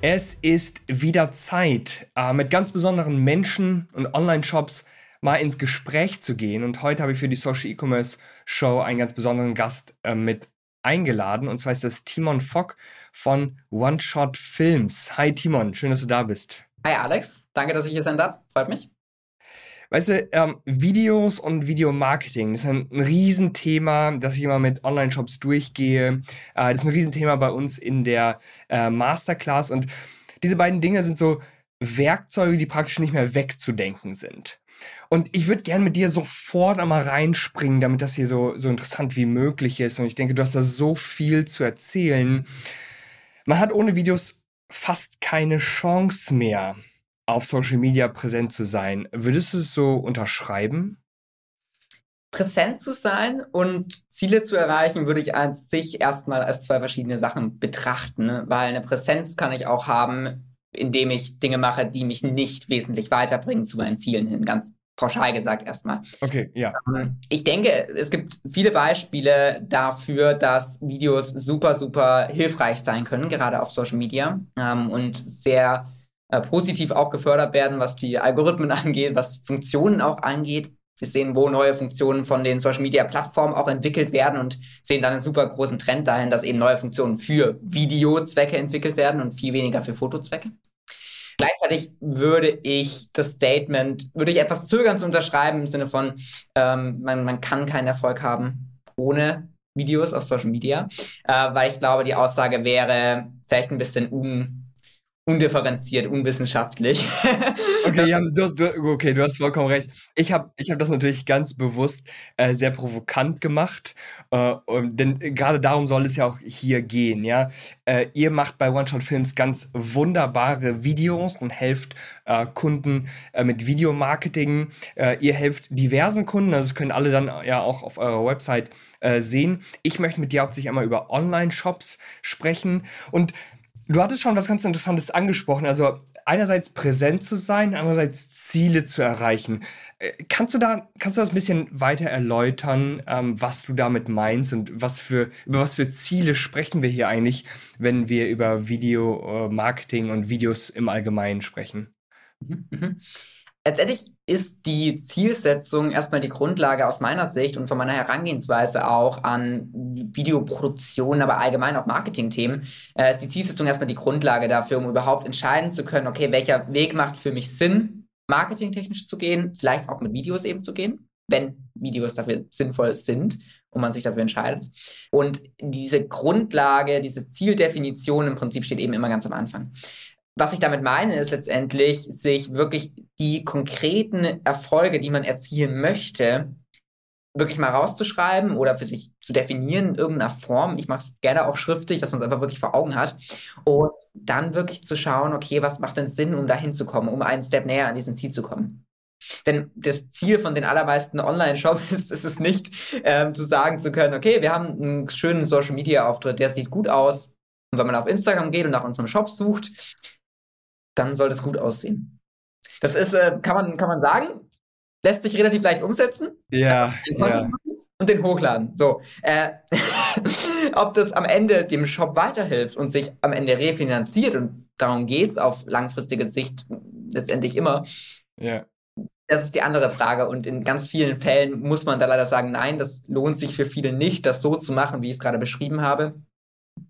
Es ist wieder Zeit, äh, mit ganz besonderen Menschen und Online-Shops mal ins Gespräch zu gehen. Und heute habe ich für die Social E-Commerce Show einen ganz besonderen Gast äh, mit eingeladen. Und zwar ist das Timon Fock von One Shot Films. Hi Timon, schön, dass du da bist. Hi Alex, danke, dass ich hier sein darf. Freut mich. Weißt du, ähm, Videos und Videomarketing, das ist ein, ein Riesenthema, das ich immer mit Online-Shops durchgehe. Äh, das ist ein Riesenthema bei uns in der äh, Masterclass. Und diese beiden Dinge sind so Werkzeuge, die praktisch nicht mehr wegzudenken sind. Und ich würde gerne mit dir sofort einmal reinspringen, damit das hier so, so interessant wie möglich ist. Und ich denke, du hast da so viel zu erzählen. Man hat ohne Videos fast keine Chance mehr, auf Social Media präsent zu sein. Würdest du es so unterschreiben? Präsent zu sein und Ziele zu erreichen, würde ich an sich erstmal als zwei verschiedene Sachen betrachten, ne? weil eine Präsenz kann ich auch haben, indem ich Dinge mache, die mich nicht wesentlich weiterbringen zu meinen Zielen hin. Ganz pauschal gesagt erstmal. Okay, ja. Ähm, ich denke, es gibt viele Beispiele dafür, dass Videos super, super hilfreich sein können, gerade auf Social Media ähm, und sehr äh, positiv auch gefördert werden, was die Algorithmen angeht, was Funktionen auch angeht. Wir sehen, wo neue Funktionen von den Social Media Plattformen auch entwickelt werden und sehen dann einen super großen Trend dahin, dass eben neue Funktionen für Videozwecke entwickelt werden und viel weniger für Fotozwecke. Gleichzeitig würde ich das Statement, würde ich etwas zögern zu unterschreiben im Sinne von, ähm, man, man kann keinen Erfolg haben ohne Videos auf Social Media, äh, weil ich glaube, die Aussage wäre vielleicht ein bisschen un undifferenziert, unwissenschaftlich. okay, Jan, du hast, du, okay, du hast vollkommen recht. Ich habe ich hab das natürlich ganz bewusst äh, sehr provokant gemacht, äh, denn gerade darum soll es ja auch hier gehen. Ja, äh, Ihr macht bei One Shot Films ganz wunderbare Videos und helft äh, Kunden äh, mit Videomarketing. Äh, ihr helft diversen Kunden, also das können alle dann ja auch auf eurer Website sehen. Ich möchte mit dir hauptsächlich einmal über Online-Shops sprechen und Du hattest schon was ganz Interessantes angesprochen. Also einerseits präsent zu sein, andererseits Ziele zu erreichen. Äh, kannst du da, kannst du das ein bisschen weiter erläutern, ähm, was du damit meinst und was für, über was für Ziele sprechen wir hier eigentlich, wenn wir über Video-Marketing und Videos im Allgemeinen sprechen? Mhm, mhm. Letztendlich ist die Zielsetzung erstmal die Grundlage aus meiner Sicht und von meiner Herangehensweise auch an Videoproduktion, aber allgemein auch Marketingthemen, äh, ist die Zielsetzung erstmal die Grundlage dafür, um überhaupt entscheiden zu können, okay, welcher Weg macht für mich Sinn, marketingtechnisch zu gehen, vielleicht auch mit Videos eben zu gehen, wenn Videos dafür sinnvoll sind und man sich dafür entscheidet. Und diese Grundlage, diese Zieldefinition im Prinzip steht eben immer ganz am Anfang was ich damit meine, ist letztendlich, sich wirklich die konkreten Erfolge, die man erzielen möchte, wirklich mal rauszuschreiben oder für sich zu definieren in irgendeiner Form. Ich mache es gerne auch schriftlich, dass man es einfach wirklich vor Augen hat. Und dann wirklich zu schauen, okay, was macht denn Sinn, um da hinzukommen, um einen Step näher an diesen Ziel zu kommen. Denn das Ziel von den allermeisten Online-Shops ist, ist, es nicht, ähm, zu sagen zu können, okay, wir haben einen schönen Social-Media-Auftritt, der sieht gut aus. Und wenn man auf Instagram geht und nach unserem Shop sucht, dann soll das gut aussehen. Das ist, äh, kann, man, kann man sagen, lässt sich relativ leicht umsetzen. Ja. ja. Und den hochladen. So. Äh, ob das am Ende dem Shop weiterhilft und sich am Ende refinanziert, und darum geht es auf langfristige Sicht letztendlich immer. Ja. Das ist die andere Frage. Und in ganz vielen Fällen muss man da leider sagen, nein, das lohnt sich für viele nicht, das so zu machen, wie ich es gerade beschrieben habe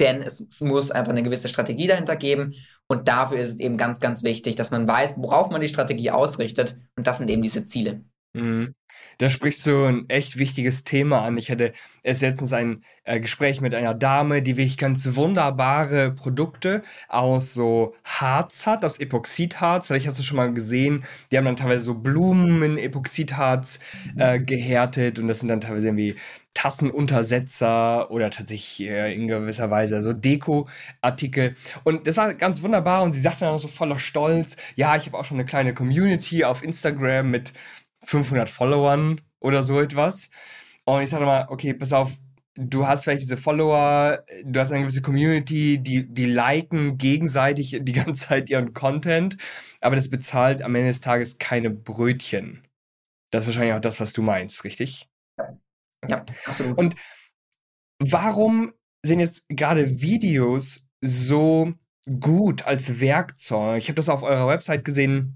denn es, es, muss einfach eine gewisse Strategie dahinter geben. Und dafür ist es eben ganz, ganz wichtig, dass man weiß, worauf man die Strategie ausrichtet. Und das sind eben diese Ziele. Mhm. Da sprichst du ein echt wichtiges Thema an. Ich hatte erst letztens ein äh, Gespräch mit einer Dame, die wirklich ganz wunderbare Produkte aus so Harz hat, aus Epoxidharz. Vielleicht hast du schon mal gesehen, die haben dann teilweise so Blumen in Epoxidharz äh, gehärtet und das sind dann teilweise irgendwie Tassenuntersetzer oder tatsächlich äh, in gewisser Weise so Deko-Artikel. Und das war ganz wunderbar und sie sagte dann auch so voller Stolz, ja, ich habe auch schon eine kleine Community auf Instagram mit 500 Followern oder so etwas. Und ich sage mal, okay, pass auf, du hast vielleicht diese Follower, du hast eine gewisse Community, die, die liken gegenseitig die ganze Zeit ihren Content, aber das bezahlt am Ende des Tages keine Brötchen. Das ist wahrscheinlich auch das, was du meinst, richtig? Ja, absolut. Und warum sind jetzt gerade Videos so gut als Werkzeug? Ich habe das auf eurer Website gesehen.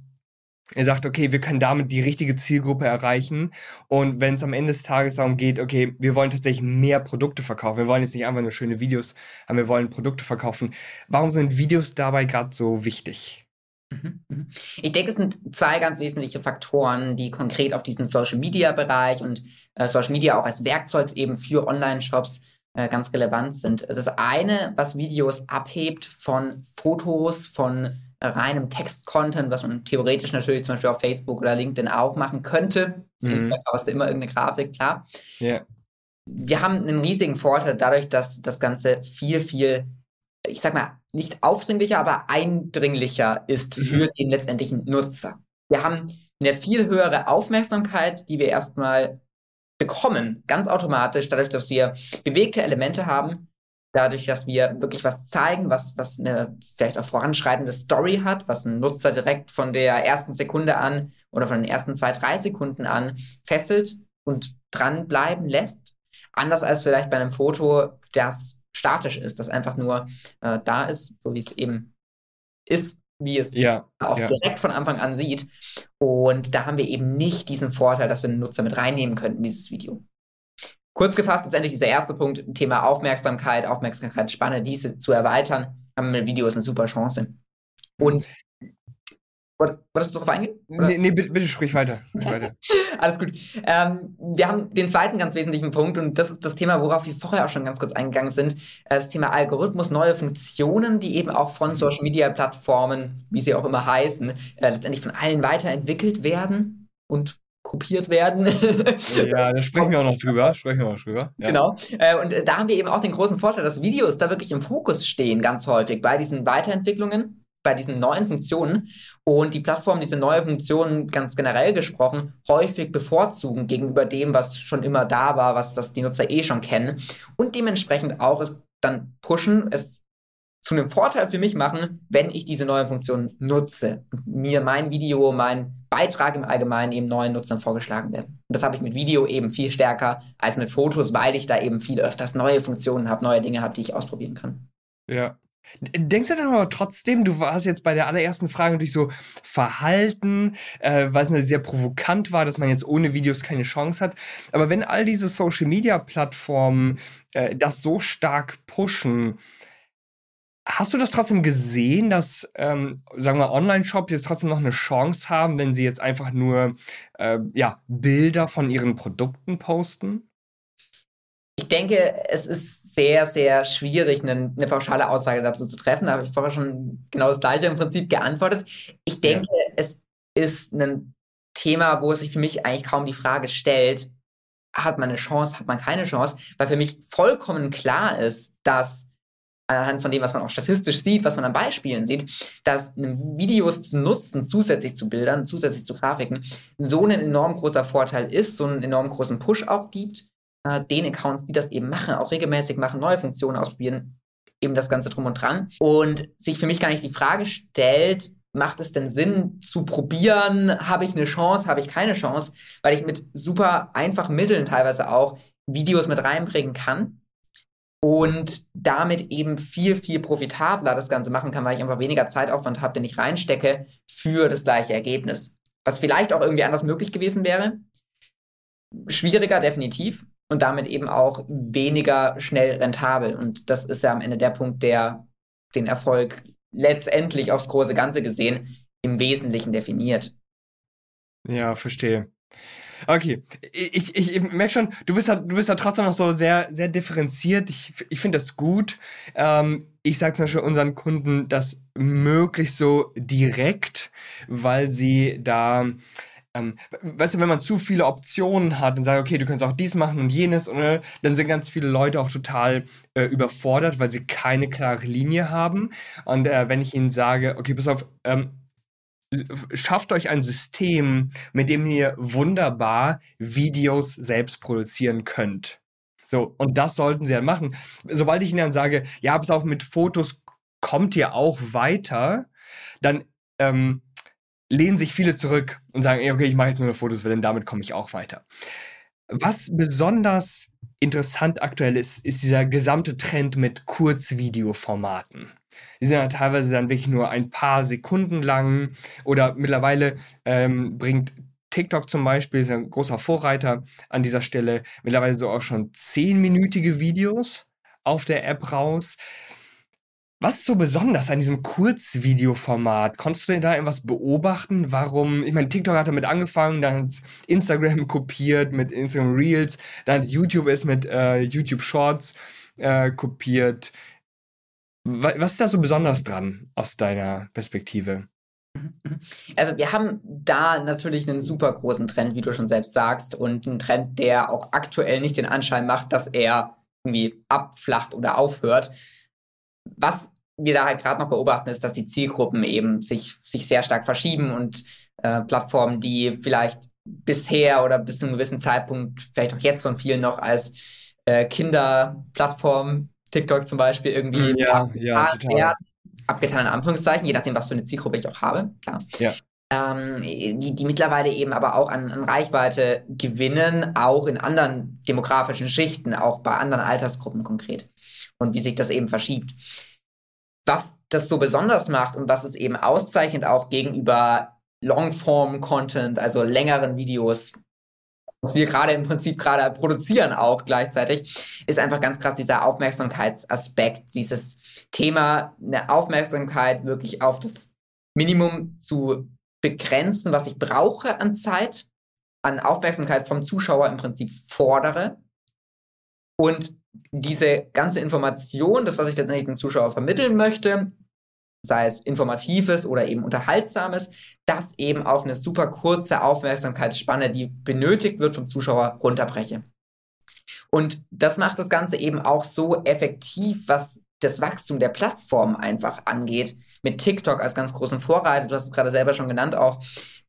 Ihr sagt, okay, wir können damit die richtige Zielgruppe erreichen. Und wenn es am Ende des Tages darum geht, okay, wir wollen tatsächlich mehr Produkte verkaufen. Wir wollen jetzt nicht einfach nur schöne Videos haben, wir wollen Produkte verkaufen. Warum sind Videos dabei gerade so wichtig? Mhm, mhm. Ich denke, es sind zwei ganz wesentliche Faktoren, die konkret auf diesen Social Media Bereich und äh, Social Media auch als Werkzeug eben für Online-Shops äh, ganz relevant sind. Das eine, was Videos abhebt von Fotos, von reinem Text-Content, was man theoretisch natürlich zum Beispiel auf Facebook oder LinkedIn auch machen könnte. Mhm. Instagram hast du immer irgendeine Grafik, klar. Yeah. Wir haben einen riesigen Vorteil dadurch, dass das Ganze viel, viel, ich sag mal, nicht aufdringlicher, aber eindringlicher ist mhm. für den letztendlichen Nutzer. Wir haben eine viel höhere Aufmerksamkeit, die wir erstmal bekommen, ganz automatisch, dadurch, dass wir bewegte Elemente haben, dadurch, dass wir wirklich was zeigen, was, was eine vielleicht auch voranschreitende Story hat, was ein Nutzer direkt von der ersten Sekunde an oder von den ersten zwei, drei Sekunden an fesselt und dranbleiben lässt. Anders als vielleicht bei einem Foto, das statisch ist, das einfach nur äh, da ist, so wie es eben ist, wie es ja, auch ja. direkt von Anfang an sieht. Und da haben wir eben nicht diesen Vorteil, dass wir den Nutzer mit reinnehmen könnten in dieses Video. Kurz gefasst ist endlich dieser erste Punkt, Thema Aufmerksamkeit, Aufmerksamkeitsspanne, diese zu erweitern, haben wir mit Videos eine super Chance. Und Wolltest du darauf eingehen? Nee, nee, bitte, bitte sprich weiter. weiter. Alles gut. Ähm, wir haben den zweiten ganz wesentlichen Punkt und das ist das Thema, worauf wir vorher auch schon ganz kurz eingegangen sind. Äh, das Thema Algorithmus, neue Funktionen, die eben auch von Social Media Plattformen, wie sie auch immer heißen, äh, letztendlich von allen weiterentwickelt werden und kopiert werden. ja, da sprechen wir auch noch drüber. Sprechen wir auch drüber. Ja. Genau. Äh, und da haben wir eben auch den großen Vorteil, dass Videos da wirklich im Fokus stehen, ganz häufig bei diesen Weiterentwicklungen bei diesen neuen Funktionen und die Plattformen diese neue Funktionen ganz generell gesprochen häufig bevorzugen gegenüber dem, was schon immer da war, was, was die Nutzer eh schon kennen und dementsprechend auch es dann pushen, es zu einem Vorteil für mich machen, wenn ich diese neue Funktion nutze mir mein Video, mein Beitrag im Allgemeinen eben neuen Nutzern vorgeschlagen werden. Und das habe ich mit Video eben viel stärker als mit Fotos, weil ich da eben viel öfters neue Funktionen habe, neue Dinge habe, die ich ausprobieren kann. Ja, Denkst du dann aber trotzdem, du warst jetzt bei der allerersten Frage natürlich so verhalten, äh, weil es sehr provokant war, dass man jetzt ohne Videos keine Chance hat. Aber wenn all diese Social Media Plattformen äh, das so stark pushen, hast du das trotzdem gesehen, dass, ähm, sagen wir, Online-Shops jetzt trotzdem noch eine Chance haben, wenn sie jetzt einfach nur äh, ja, Bilder von ihren Produkten posten? Ich denke, es ist sehr, sehr schwierig, eine, eine, pauschale Aussage dazu zu treffen. Da habe ich vorher schon genau das gleiche im Prinzip geantwortet. Ich denke, ja. es ist ein Thema, wo es sich für mich eigentlich kaum die Frage stellt, hat man eine Chance, hat man keine Chance, weil für mich vollkommen klar ist, dass anhand von dem, was man auch statistisch sieht, was man an Beispielen sieht, dass Videos zu nutzen, zusätzlich zu Bildern, zusätzlich zu Grafiken, so ein enorm großer Vorteil ist, so einen enorm großen Push auch gibt äh, den Accounts, die das eben machen, auch regelmäßig machen, neue Funktionen ausprobieren, eben das Ganze drum und dran. Und sich für mich gar nicht die Frage stellt, macht es denn Sinn zu probieren? Habe ich eine Chance? Habe ich keine Chance? Weil ich mit super einfachen Mitteln teilweise auch Videos mit reinbringen kann und damit eben viel, viel profitabler das Ganze machen kann, weil ich einfach weniger Zeitaufwand habe, den ich reinstecke für das gleiche Ergebnis. Was vielleicht auch irgendwie anders möglich gewesen wäre. Schwieriger, definitiv und damit eben auch weniger schnell rentabel. Und das ist ja am Ende der Punkt, der den Erfolg letztendlich aufs große Ganze gesehen im Wesentlichen definiert. Ja, verstehe. Okay, ich, ich, ich merke schon, du bist da, du bist da trotzdem noch so sehr, sehr differenziert. Ich, ich finde das gut. Ähm, ich sage zum Beispiel unseren Kunden das möglichst so direkt, weil sie da ähm, weißt du, wenn man zu viele Optionen hat und sagt, okay, du kannst auch dies machen und jenes, und, äh, dann sind ganz viele Leute auch total äh, überfordert, weil sie keine klare Linie haben. Und äh, wenn ich ihnen sage, okay, pass auf, ähm, schafft euch ein System, mit dem ihr wunderbar Videos selbst produzieren könnt. So, und das sollten sie dann machen. Sobald ich ihnen dann sage, ja, pass auf, mit Fotos kommt ihr auch weiter, dann ähm, lehnen sich viele zurück und sagen, okay, ich mache jetzt nur noch Fotos, denn damit komme ich auch weiter. Was besonders interessant aktuell ist, ist dieser gesamte Trend mit Kurzvideoformaten. Die sind ja teilweise dann wirklich nur ein paar Sekunden lang oder mittlerweile ähm, bringt TikTok zum Beispiel, ist ein großer Vorreiter an dieser Stelle, mittlerweile so auch schon zehnminütige Videos auf der App raus. Was ist so besonders an diesem Kurzvideoformat? Konntest du denn da irgendwas beobachten? Warum? Ich meine, TikTok hat damit angefangen, dann hat Instagram kopiert mit Instagram Reels, dann YouTube ist mit äh, YouTube Shorts äh, kopiert. Was ist da so besonders dran aus deiner Perspektive? Also wir haben da natürlich einen super großen Trend, wie du schon selbst sagst, und einen Trend, der auch aktuell nicht den Anschein macht, dass er irgendwie abflacht oder aufhört was wir da halt gerade noch beobachten, ist, dass die Zielgruppen eben sich, sich sehr stark verschieben und äh, Plattformen, die vielleicht bisher oder bis zu einem gewissen Zeitpunkt, vielleicht auch jetzt von vielen noch als äh, Kinderplattform, TikTok zum Beispiel, irgendwie mm, ja, ja, werden, abgetan in Anführungszeichen, je nachdem, was für eine Zielgruppe ich auch habe, klar. Ja. Ähm, die, die mittlerweile eben aber auch an, an Reichweite gewinnen, auch in anderen demografischen Schichten, auch bei anderen Altersgruppen konkret und wie sich das eben verschiebt. Was das so besonders macht und was es eben auszeichnet auch gegenüber Longform-Content, also längeren Videos, was wir gerade im Prinzip gerade produzieren auch gleichzeitig, ist einfach ganz krass dieser Aufmerksamkeitsaspekt, dieses Thema, eine Aufmerksamkeit wirklich auf das Minimum zu begrenzen, was ich brauche an Zeit, an Aufmerksamkeit vom Zuschauer im Prinzip fordere und diese ganze Information, das, was ich letztendlich dem Zuschauer vermitteln möchte, sei es informatives oder eben unterhaltsames, das eben auf eine super kurze Aufmerksamkeitsspanne, die benötigt wird vom Zuschauer, runterbreche. Und das macht das Ganze eben auch so effektiv, was das Wachstum der Plattform einfach angeht, mit TikTok als ganz großen Vorreiter, du hast es gerade selber schon genannt auch,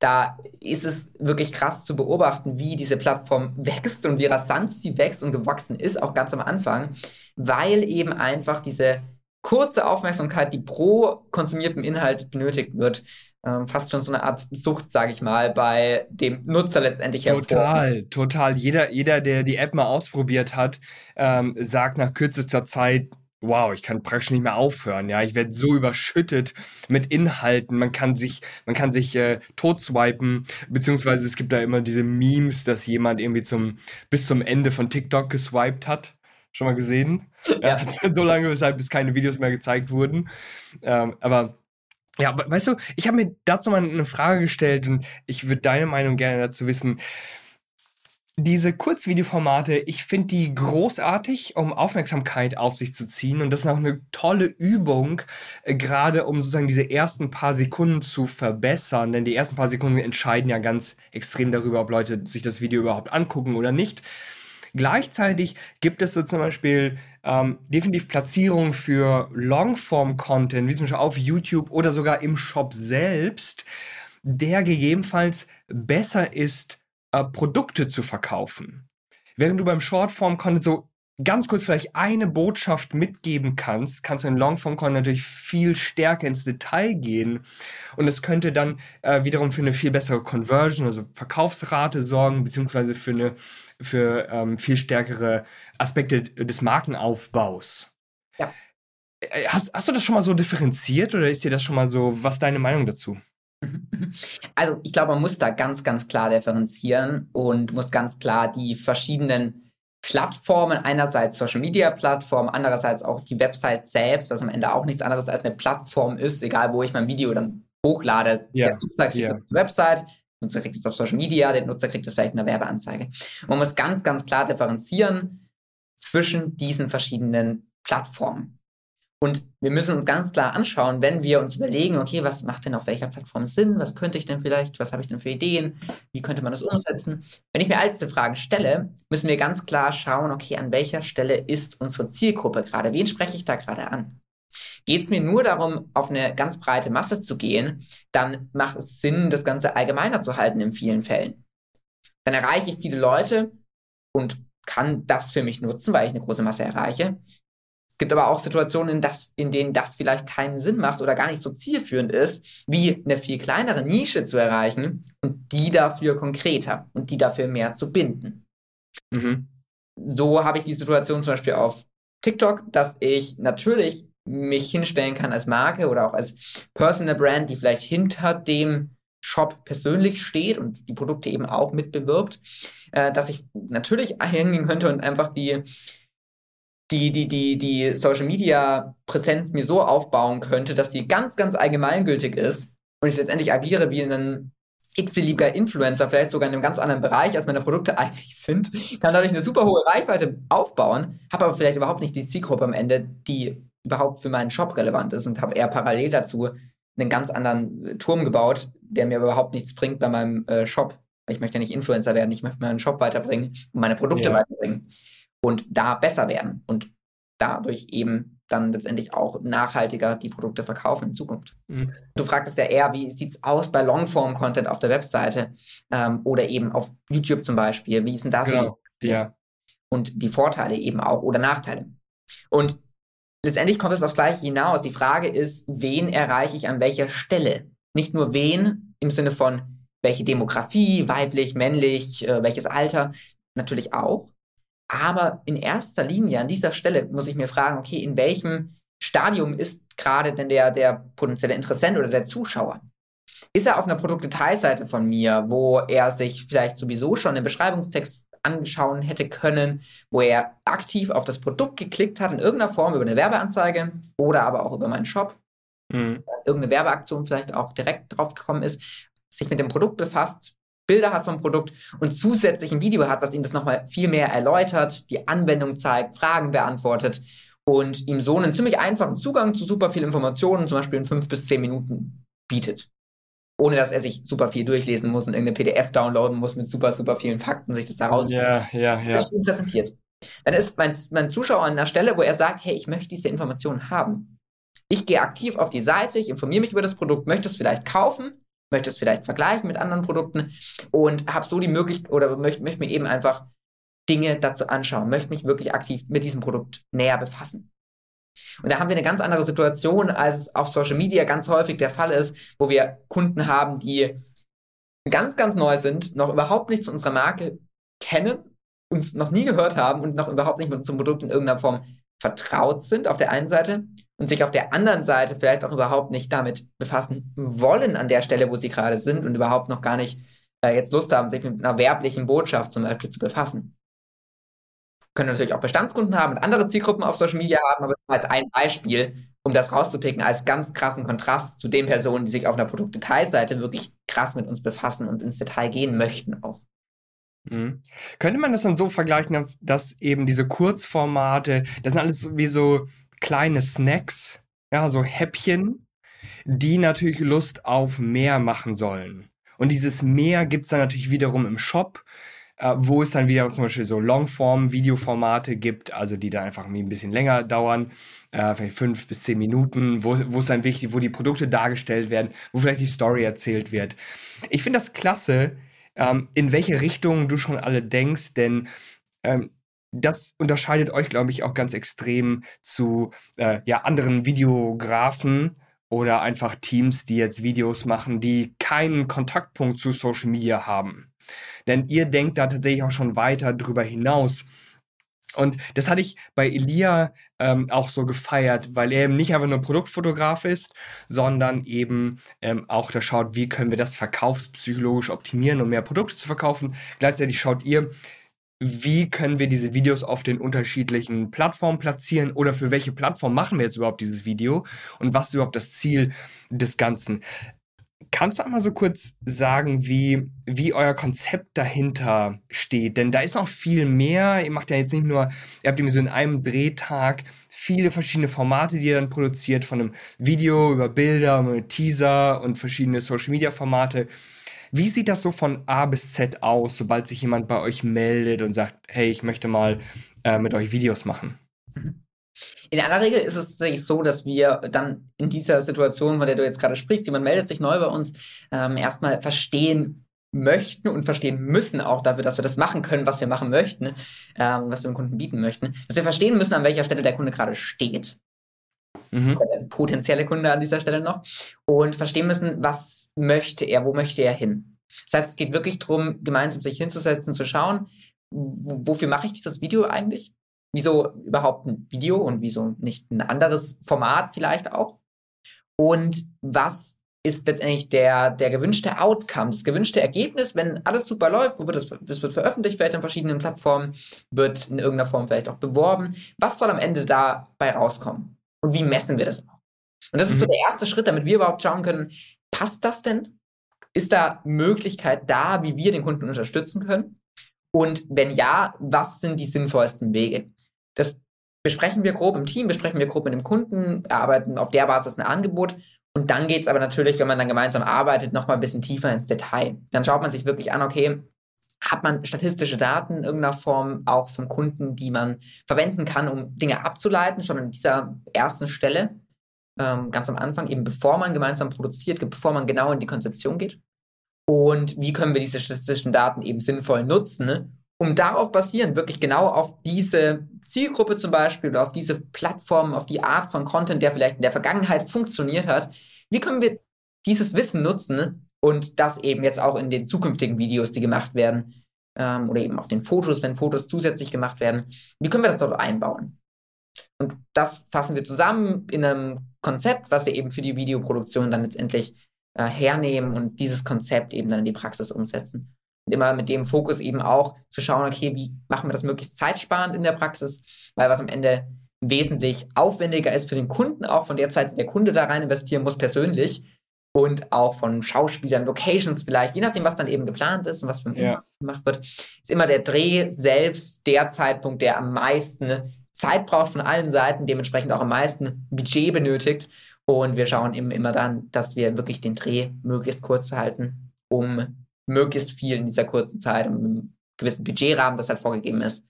da ist es wirklich krass zu beobachten, wie diese Plattform wächst und wie rasant sie wächst und gewachsen ist, auch ganz am Anfang, weil eben einfach diese kurze Aufmerksamkeit, die pro konsumiertem Inhalt benötigt wird, ähm, fast schon so eine Art Sucht, sage ich mal, bei dem Nutzer letztendlich Total, hervor. total. Jeder, jeder, der die App mal ausprobiert hat, ähm, sagt nach kürzester Zeit, wow, ich kann praktisch nicht mehr aufhören. Ja, ich werde so überschüttet mit Inhalten. Man kann sich, man kann sich äh, totswipen, beziehungsweise es gibt da immer diese Memes, dass jemand irgendwie zum bis zum Ende von TikTok geswiped hat. Schon mal gesehen? Ja. so lange, weshalb bis keine Videos mehr gezeigt wurden. Ähm, aber ja, weißt du, ich habe mir dazu mal eine Frage gestellt und ich würde deine Meinung gerne dazu wissen. Diese Kurzvideoformate, ich finde die großartig, um Aufmerksamkeit auf sich zu ziehen. Und das ist auch eine tolle Übung, äh, gerade um sozusagen diese ersten paar Sekunden zu verbessern. Denn die ersten paar Sekunden entscheiden ja ganz extrem darüber, ob Leute sich das Video überhaupt angucken oder nicht. Gleichzeitig gibt es so zum Beispiel ähm, definitiv Platzierungen für Longform-Content, wie zum Beispiel auf YouTube oder sogar im Shop selbst, der gegebenenfalls besser ist äh, Produkte zu verkaufen. Während du beim Shortform-Content so ganz kurz vielleicht eine Botschaft mitgeben kannst, kannst du in Longform-Content natürlich viel stärker ins Detail gehen. Und es könnte dann äh, wiederum für eine viel bessere Conversion, also Verkaufsrate sorgen, beziehungsweise für eine für ähm, viel stärkere Aspekte des Markenaufbaus. Ja. Äh, hast, hast du das schon mal so differenziert oder ist dir das schon mal so, was deine Meinung dazu? Also ich glaube, man muss da ganz, ganz klar differenzieren und muss ganz klar die verschiedenen Plattformen, einerseits Social Media Plattformen, andererseits auch die Website selbst, was am Ende auch nichts anderes als eine Plattform ist, egal wo ich mein Video dann hochlade. Ja, Der Nutzer kriegt yeah. das die Website, Nutzer kriegt es auf Social Media, der Nutzer kriegt es vielleicht in einer Werbeanzeige. man muss ganz, ganz klar differenzieren zwischen diesen verschiedenen Plattformen. Und wir müssen uns ganz klar anschauen, wenn wir uns überlegen, okay, was macht denn auf welcher Plattform Sinn? Was könnte ich denn vielleicht? Was habe ich denn für Ideen? Wie könnte man das umsetzen? Wenn ich mir all diese Fragen stelle, müssen wir ganz klar schauen, okay, an welcher Stelle ist unsere Zielgruppe gerade? Wen spreche ich da gerade an? Geht es mir nur darum, auf eine ganz breite Masse zu gehen, dann macht es Sinn, das Ganze allgemeiner zu halten in vielen Fällen. Dann erreiche ich viele Leute und kann das für mich nutzen, weil ich eine große Masse erreiche. Es gibt aber auch Situationen, in, das, in denen das vielleicht keinen Sinn macht oder gar nicht so zielführend ist, wie eine viel kleinere Nische zu erreichen und die dafür konkreter und die dafür mehr zu binden. Mhm. So habe ich die Situation zum Beispiel auf TikTok, dass ich natürlich mich hinstellen kann als Marke oder auch als Personal Brand, die vielleicht hinter dem Shop persönlich steht und die Produkte eben auch mitbewirbt, äh, dass ich natürlich hingehen könnte und einfach die die, die, die, die Social Media Präsenz mir so aufbauen könnte, dass die ganz, ganz allgemeingültig ist und ich letztendlich agiere wie ein x-beliebiger Influencer, vielleicht sogar in einem ganz anderen Bereich, als meine Produkte eigentlich sind, kann dadurch eine super hohe Reichweite aufbauen, habe aber vielleicht überhaupt nicht die Zielgruppe am Ende, die überhaupt für meinen Shop relevant ist und habe eher parallel dazu einen ganz anderen Turm gebaut, der mir überhaupt nichts bringt bei meinem äh, Shop. Ich möchte ja nicht Influencer werden, ich möchte meinen Shop weiterbringen und meine Produkte ja. weiterbringen und da besser werden und dadurch eben dann letztendlich auch nachhaltiger die Produkte verkaufen in Zukunft. Mhm. Du fragtest ja eher, wie sieht es aus bei Longform-Content auf der Webseite ähm, oder eben auf YouTube zum Beispiel? Wie ist denn das? Genau. Ja. Und die Vorteile eben auch oder Nachteile. Und letztendlich kommt es aufs Gleiche hinaus. Die Frage ist, wen erreiche ich an welcher Stelle? Nicht nur wen im Sinne von welche Demografie, weiblich, männlich, äh, welches Alter, natürlich auch, aber in erster Linie an dieser Stelle muss ich mir fragen, okay, in welchem Stadium ist gerade denn der, der potenzielle Interessent oder der Zuschauer? Ist er auf einer Produktdetailseite von mir, wo er sich vielleicht sowieso schon den Beschreibungstext anschauen hätte können, wo er aktiv auf das Produkt geklickt hat in irgendeiner Form über eine Werbeanzeige oder aber auch über meinen Shop, mhm. irgendeine Werbeaktion vielleicht auch direkt drauf gekommen ist, sich mit dem Produkt befasst, Bilder hat vom Produkt und zusätzlich ein Video hat, was ihm das nochmal viel mehr erläutert, die Anwendung zeigt, Fragen beantwortet und ihm so einen ziemlich einfachen Zugang zu super viel Informationen, zum Beispiel in fünf bis zehn Minuten, bietet. Ohne dass er sich super viel durchlesen muss und irgendeine PDF downloaden muss mit super, super vielen Fakten, sich das daraus ja, ja, ja. präsentiert. Dann ist mein, mein Zuschauer an einer Stelle, wo er sagt, hey, ich möchte diese Informationen haben. Ich gehe aktiv auf die Seite, ich informiere mich über das Produkt, möchte es vielleicht kaufen möchte es vielleicht vergleichen mit anderen Produkten und habe so die Möglichkeit oder möchte, möchte mir eben einfach Dinge dazu anschauen, möchte mich wirklich aktiv mit diesem Produkt näher befassen. Und da haben wir eine ganz andere Situation, als es auf Social Media ganz häufig der Fall ist, wo wir Kunden haben, die ganz, ganz neu sind, noch überhaupt nichts zu unserer Marke kennen, uns noch nie gehört haben und noch überhaupt nicht mit unserem Produkt in irgendeiner Form vertraut sind auf der einen Seite und sich auf der anderen Seite vielleicht auch überhaupt nicht damit befassen wollen an der Stelle, wo sie gerade sind und überhaupt noch gar nicht äh, jetzt Lust haben, sich mit einer werblichen Botschaft zum Beispiel zu befassen. Können natürlich auch Bestandskunden haben und andere Zielgruppen auf Social Media haben, aber als ein Beispiel, um das rauszupicken, als ganz krassen Kontrast zu den Personen, die sich auf einer Produktdetailseite wirklich krass mit uns befassen und ins Detail gehen möchten auch. Mhm. Könnte man das dann so vergleichen, dass, dass, eben diese Kurzformate, das sind alles wie so kleine Snacks, ja, so Häppchen, die natürlich Lust auf mehr machen sollen. Und dieses mehr gibt es dann natürlich wiederum im Shop, äh, wo es dann wieder zum Beispiel so Longform-Videoformate gibt, also die dann einfach ein bisschen länger dauern, äh, vielleicht fünf bis zehn Minuten, wo, es dann wichtig, wo die Produkte dargestellt werden, wo vielleicht die Story erzählt wird. Ich finde das klasse, ähm, in welche Richtung du schon alle denkst, denn ähm, das unterscheidet euch, glaube ich, auch ganz extrem zu äh, ja, anderen Videografen oder einfach Teams, die jetzt Videos machen, die keinen Kontaktpunkt zu Social Media haben. Denn ihr denkt da tatsächlich auch schon weiter drüber hinaus. Und das hatte ich bei Elia ähm, auch so gefeiert, weil er eben nicht einfach nur Produktfotograf ist, sondern eben ähm, auch da schaut, wie können wir das verkaufspsychologisch optimieren, um mehr Produkte zu verkaufen. Gleichzeitig schaut ihr, wie können wir diese Videos auf den unterschiedlichen Plattformen platzieren oder für welche Plattform machen wir jetzt überhaupt dieses Video und was ist überhaupt das Ziel des Ganzen. Kannst du einmal so kurz sagen, wie, wie euer Konzept dahinter steht? Denn da ist noch viel mehr. Ihr macht ja jetzt nicht nur, ihr habt irgendwie so in einem Drehtag viele verschiedene Formate, die ihr dann produziert, von einem Video über Bilder, Teaser und verschiedene Social Media Formate. Wie sieht das so von A bis Z aus, sobald sich jemand bei euch meldet und sagt, hey, ich möchte mal äh, mit euch Videos machen? Mhm. In aller Regel ist es tatsächlich so, dass wir dann in dieser Situation, von der du jetzt gerade sprichst, jemand meldet sich neu bei uns, ähm, erstmal verstehen möchten und verstehen müssen auch dafür, dass wir das machen können, was wir machen möchten, ähm, was wir dem Kunden bieten möchten, dass wir verstehen müssen, an welcher Stelle der Kunde gerade steht. Mhm. Der potenzielle Kunde an dieser Stelle noch. Und verstehen müssen, was möchte er, wo möchte er hin. Das heißt, es geht wirklich darum, gemeinsam sich hinzusetzen, zu schauen, wofür mache ich dieses Video eigentlich? Wieso überhaupt ein Video und wieso nicht ein anderes Format vielleicht auch? Und was ist letztendlich der, der gewünschte Outcome, das gewünschte Ergebnis, wenn alles super läuft, wo wird das, das wird veröffentlicht, vielleicht an verschiedenen Plattformen, wird in irgendeiner Form vielleicht auch beworben. Was soll am Ende dabei rauskommen? Und wie messen wir das auch? Und das ist so mhm. der erste Schritt, damit wir überhaupt schauen können, passt das denn? Ist da Möglichkeit da, wie wir den Kunden unterstützen können? Und wenn ja, was sind die sinnvollsten Wege? Das besprechen wir grob im Team, besprechen wir grob mit dem Kunden, erarbeiten auf der Basis ein Angebot. Und dann geht es aber natürlich, wenn man dann gemeinsam arbeitet, nochmal ein bisschen tiefer ins Detail. Dann schaut man sich wirklich an, okay, hat man statistische Daten in irgendeiner Form auch vom Kunden, die man verwenden kann, um Dinge abzuleiten, schon an dieser ersten Stelle, ähm, ganz am Anfang, eben bevor man gemeinsam produziert, bevor man genau in die Konzeption geht und wie können wir diese statistischen Daten eben sinnvoll nutzen, ne? um darauf basierend wirklich genau auf diese Zielgruppe zum Beispiel oder auf diese Plattform, auf die Art von Content, der vielleicht in der Vergangenheit funktioniert hat, wie können wir dieses Wissen nutzen ne? Und das eben jetzt auch in den zukünftigen Videos, die gemacht werden ähm, oder eben auch den Fotos, wenn Fotos zusätzlich gemacht werden, wie können wir das dort einbauen? Und das fassen wir zusammen in einem Konzept, was wir eben für die Videoproduktion dann letztendlich äh, hernehmen und dieses Konzept eben dann in die Praxis umsetzen. Und immer mit dem Fokus eben auch zu schauen, okay, wie machen wir das möglichst zeitsparend in der Praxis, weil was am Ende wesentlich aufwendiger ist für den Kunden, auch von der Zeit, die der Kunde da rein investieren muss, persönlich und auch von Schauspielern, Locations vielleicht, je nachdem, was dann eben geplant ist und was von ja. gemacht wird, ist immer der Dreh selbst der Zeitpunkt, der am meisten Zeit braucht von allen Seiten, dementsprechend auch am meisten Budget benötigt. Und wir schauen eben immer dann, dass wir wirklich den Dreh möglichst kurz halten, um möglichst viel in dieser kurzen Zeit, um einen gewissen Budgetrahmen, das halt vorgegeben ist,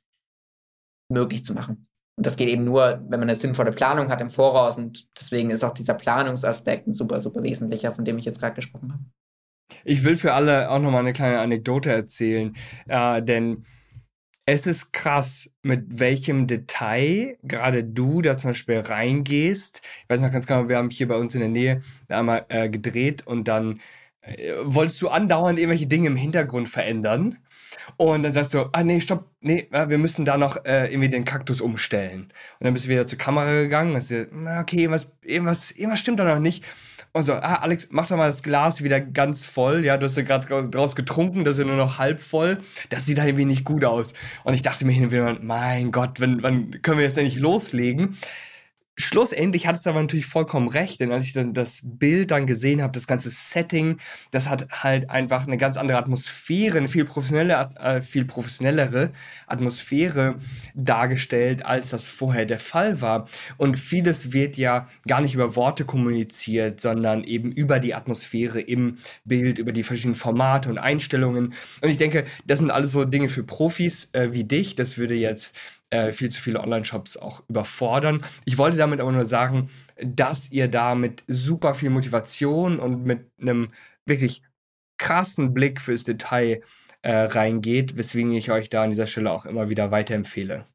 möglich zu machen. Und das geht eben nur, wenn man eine sinnvolle Planung hat im Voraus. Und deswegen ist auch dieser Planungsaspekt ein super, super wesentlicher, von dem ich jetzt gerade gesprochen habe. Ich will für alle auch nochmal eine kleine Anekdote erzählen, äh, denn es ist krass, mit welchem Detail gerade du da zum Beispiel reingehst. Ich weiß noch ganz genau, wir haben hier bei uns in der Nähe einmal äh, gedreht und dann äh, wolltest du andauernd irgendwelche Dinge im Hintergrund verändern. Und dann sagst du, ah nee, stopp, nee, wir müssen da noch äh, irgendwie den Kaktus umstellen. Und dann bist du wieder zur Kamera gegangen und hast okay, irgendwas, irgendwas, irgendwas stimmt da noch nicht. Und so, ah, Alex, mach doch mal das Glas wieder ganz voll. Ja, du hast ja gerade draus getrunken, das ist ja nur noch halb voll. Das sieht halt irgendwie nicht gut aus. Und ich dachte mir hin und wieder, mein Gott, wann, wann können wir jetzt endlich loslegen? Schlussendlich hat es aber natürlich vollkommen recht, denn als ich dann das Bild dann gesehen habe, das ganze Setting, das hat halt einfach eine ganz andere Atmosphäre, eine viel professionelle, äh, viel professionellere Atmosphäre dargestellt, als das vorher der Fall war. Und vieles wird ja gar nicht über Worte kommuniziert, sondern eben über die Atmosphäre im Bild, über die verschiedenen Formate und Einstellungen. Und ich denke, das sind alles so Dinge für Profis äh, wie dich. Das würde jetzt äh, viel zu viele Online-Shops auch überfordern. Ich wollte damit aber nur sagen, dass ihr da mit super viel Motivation und mit einem wirklich krassen Blick fürs Detail äh, reingeht, weswegen ich euch da an dieser Stelle auch immer wieder weiterempfehle.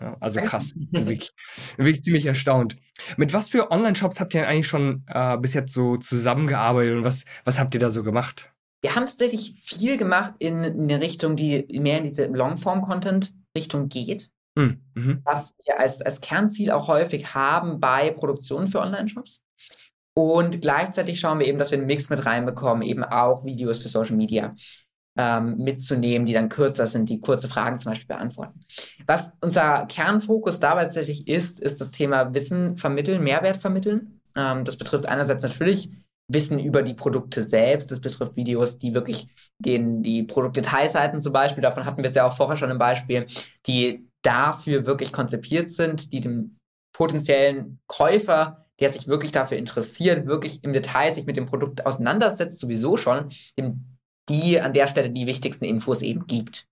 Ja, also krass, bin wirklich, wirklich ziemlich erstaunt. Mit was für Online-Shops habt ihr eigentlich schon äh, bis jetzt so zusammengearbeitet und was, was habt ihr da so gemacht? Wir haben tatsächlich viel gemacht in, in eine Richtung, die mehr in diese Longform-Content-Richtung geht. Hm, mhm. Was wir als, als Kernziel auch häufig haben bei Produktionen für Online-Shops. Und gleichzeitig schauen wir eben, dass wir einen Mix mit reinbekommen, eben auch Videos für Social Media ähm, mitzunehmen, die dann kürzer sind, die kurze Fragen zum Beispiel beantworten. Was unser Kernfokus dabei tatsächlich ist, ist das Thema Wissen vermitteln, Mehrwert vermitteln. Ähm, das betrifft einerseits natürlich Wissen über die Produkte selbst. Das betrifft Videos, die wirklich den, die Produktdetailseiten zum Beispiel, davon hatten wir es ja auch vorher schon im Beispiel, die dafür wirklich konzipiert sind, die dem potenziellen Käufer, der sich wirklich dafür interessiert, wirklich im Detail sich mit dem Produkt auseinandersetzt, sowieso schon, dem die an der Stelle die wichtigsten Infos eben gibt.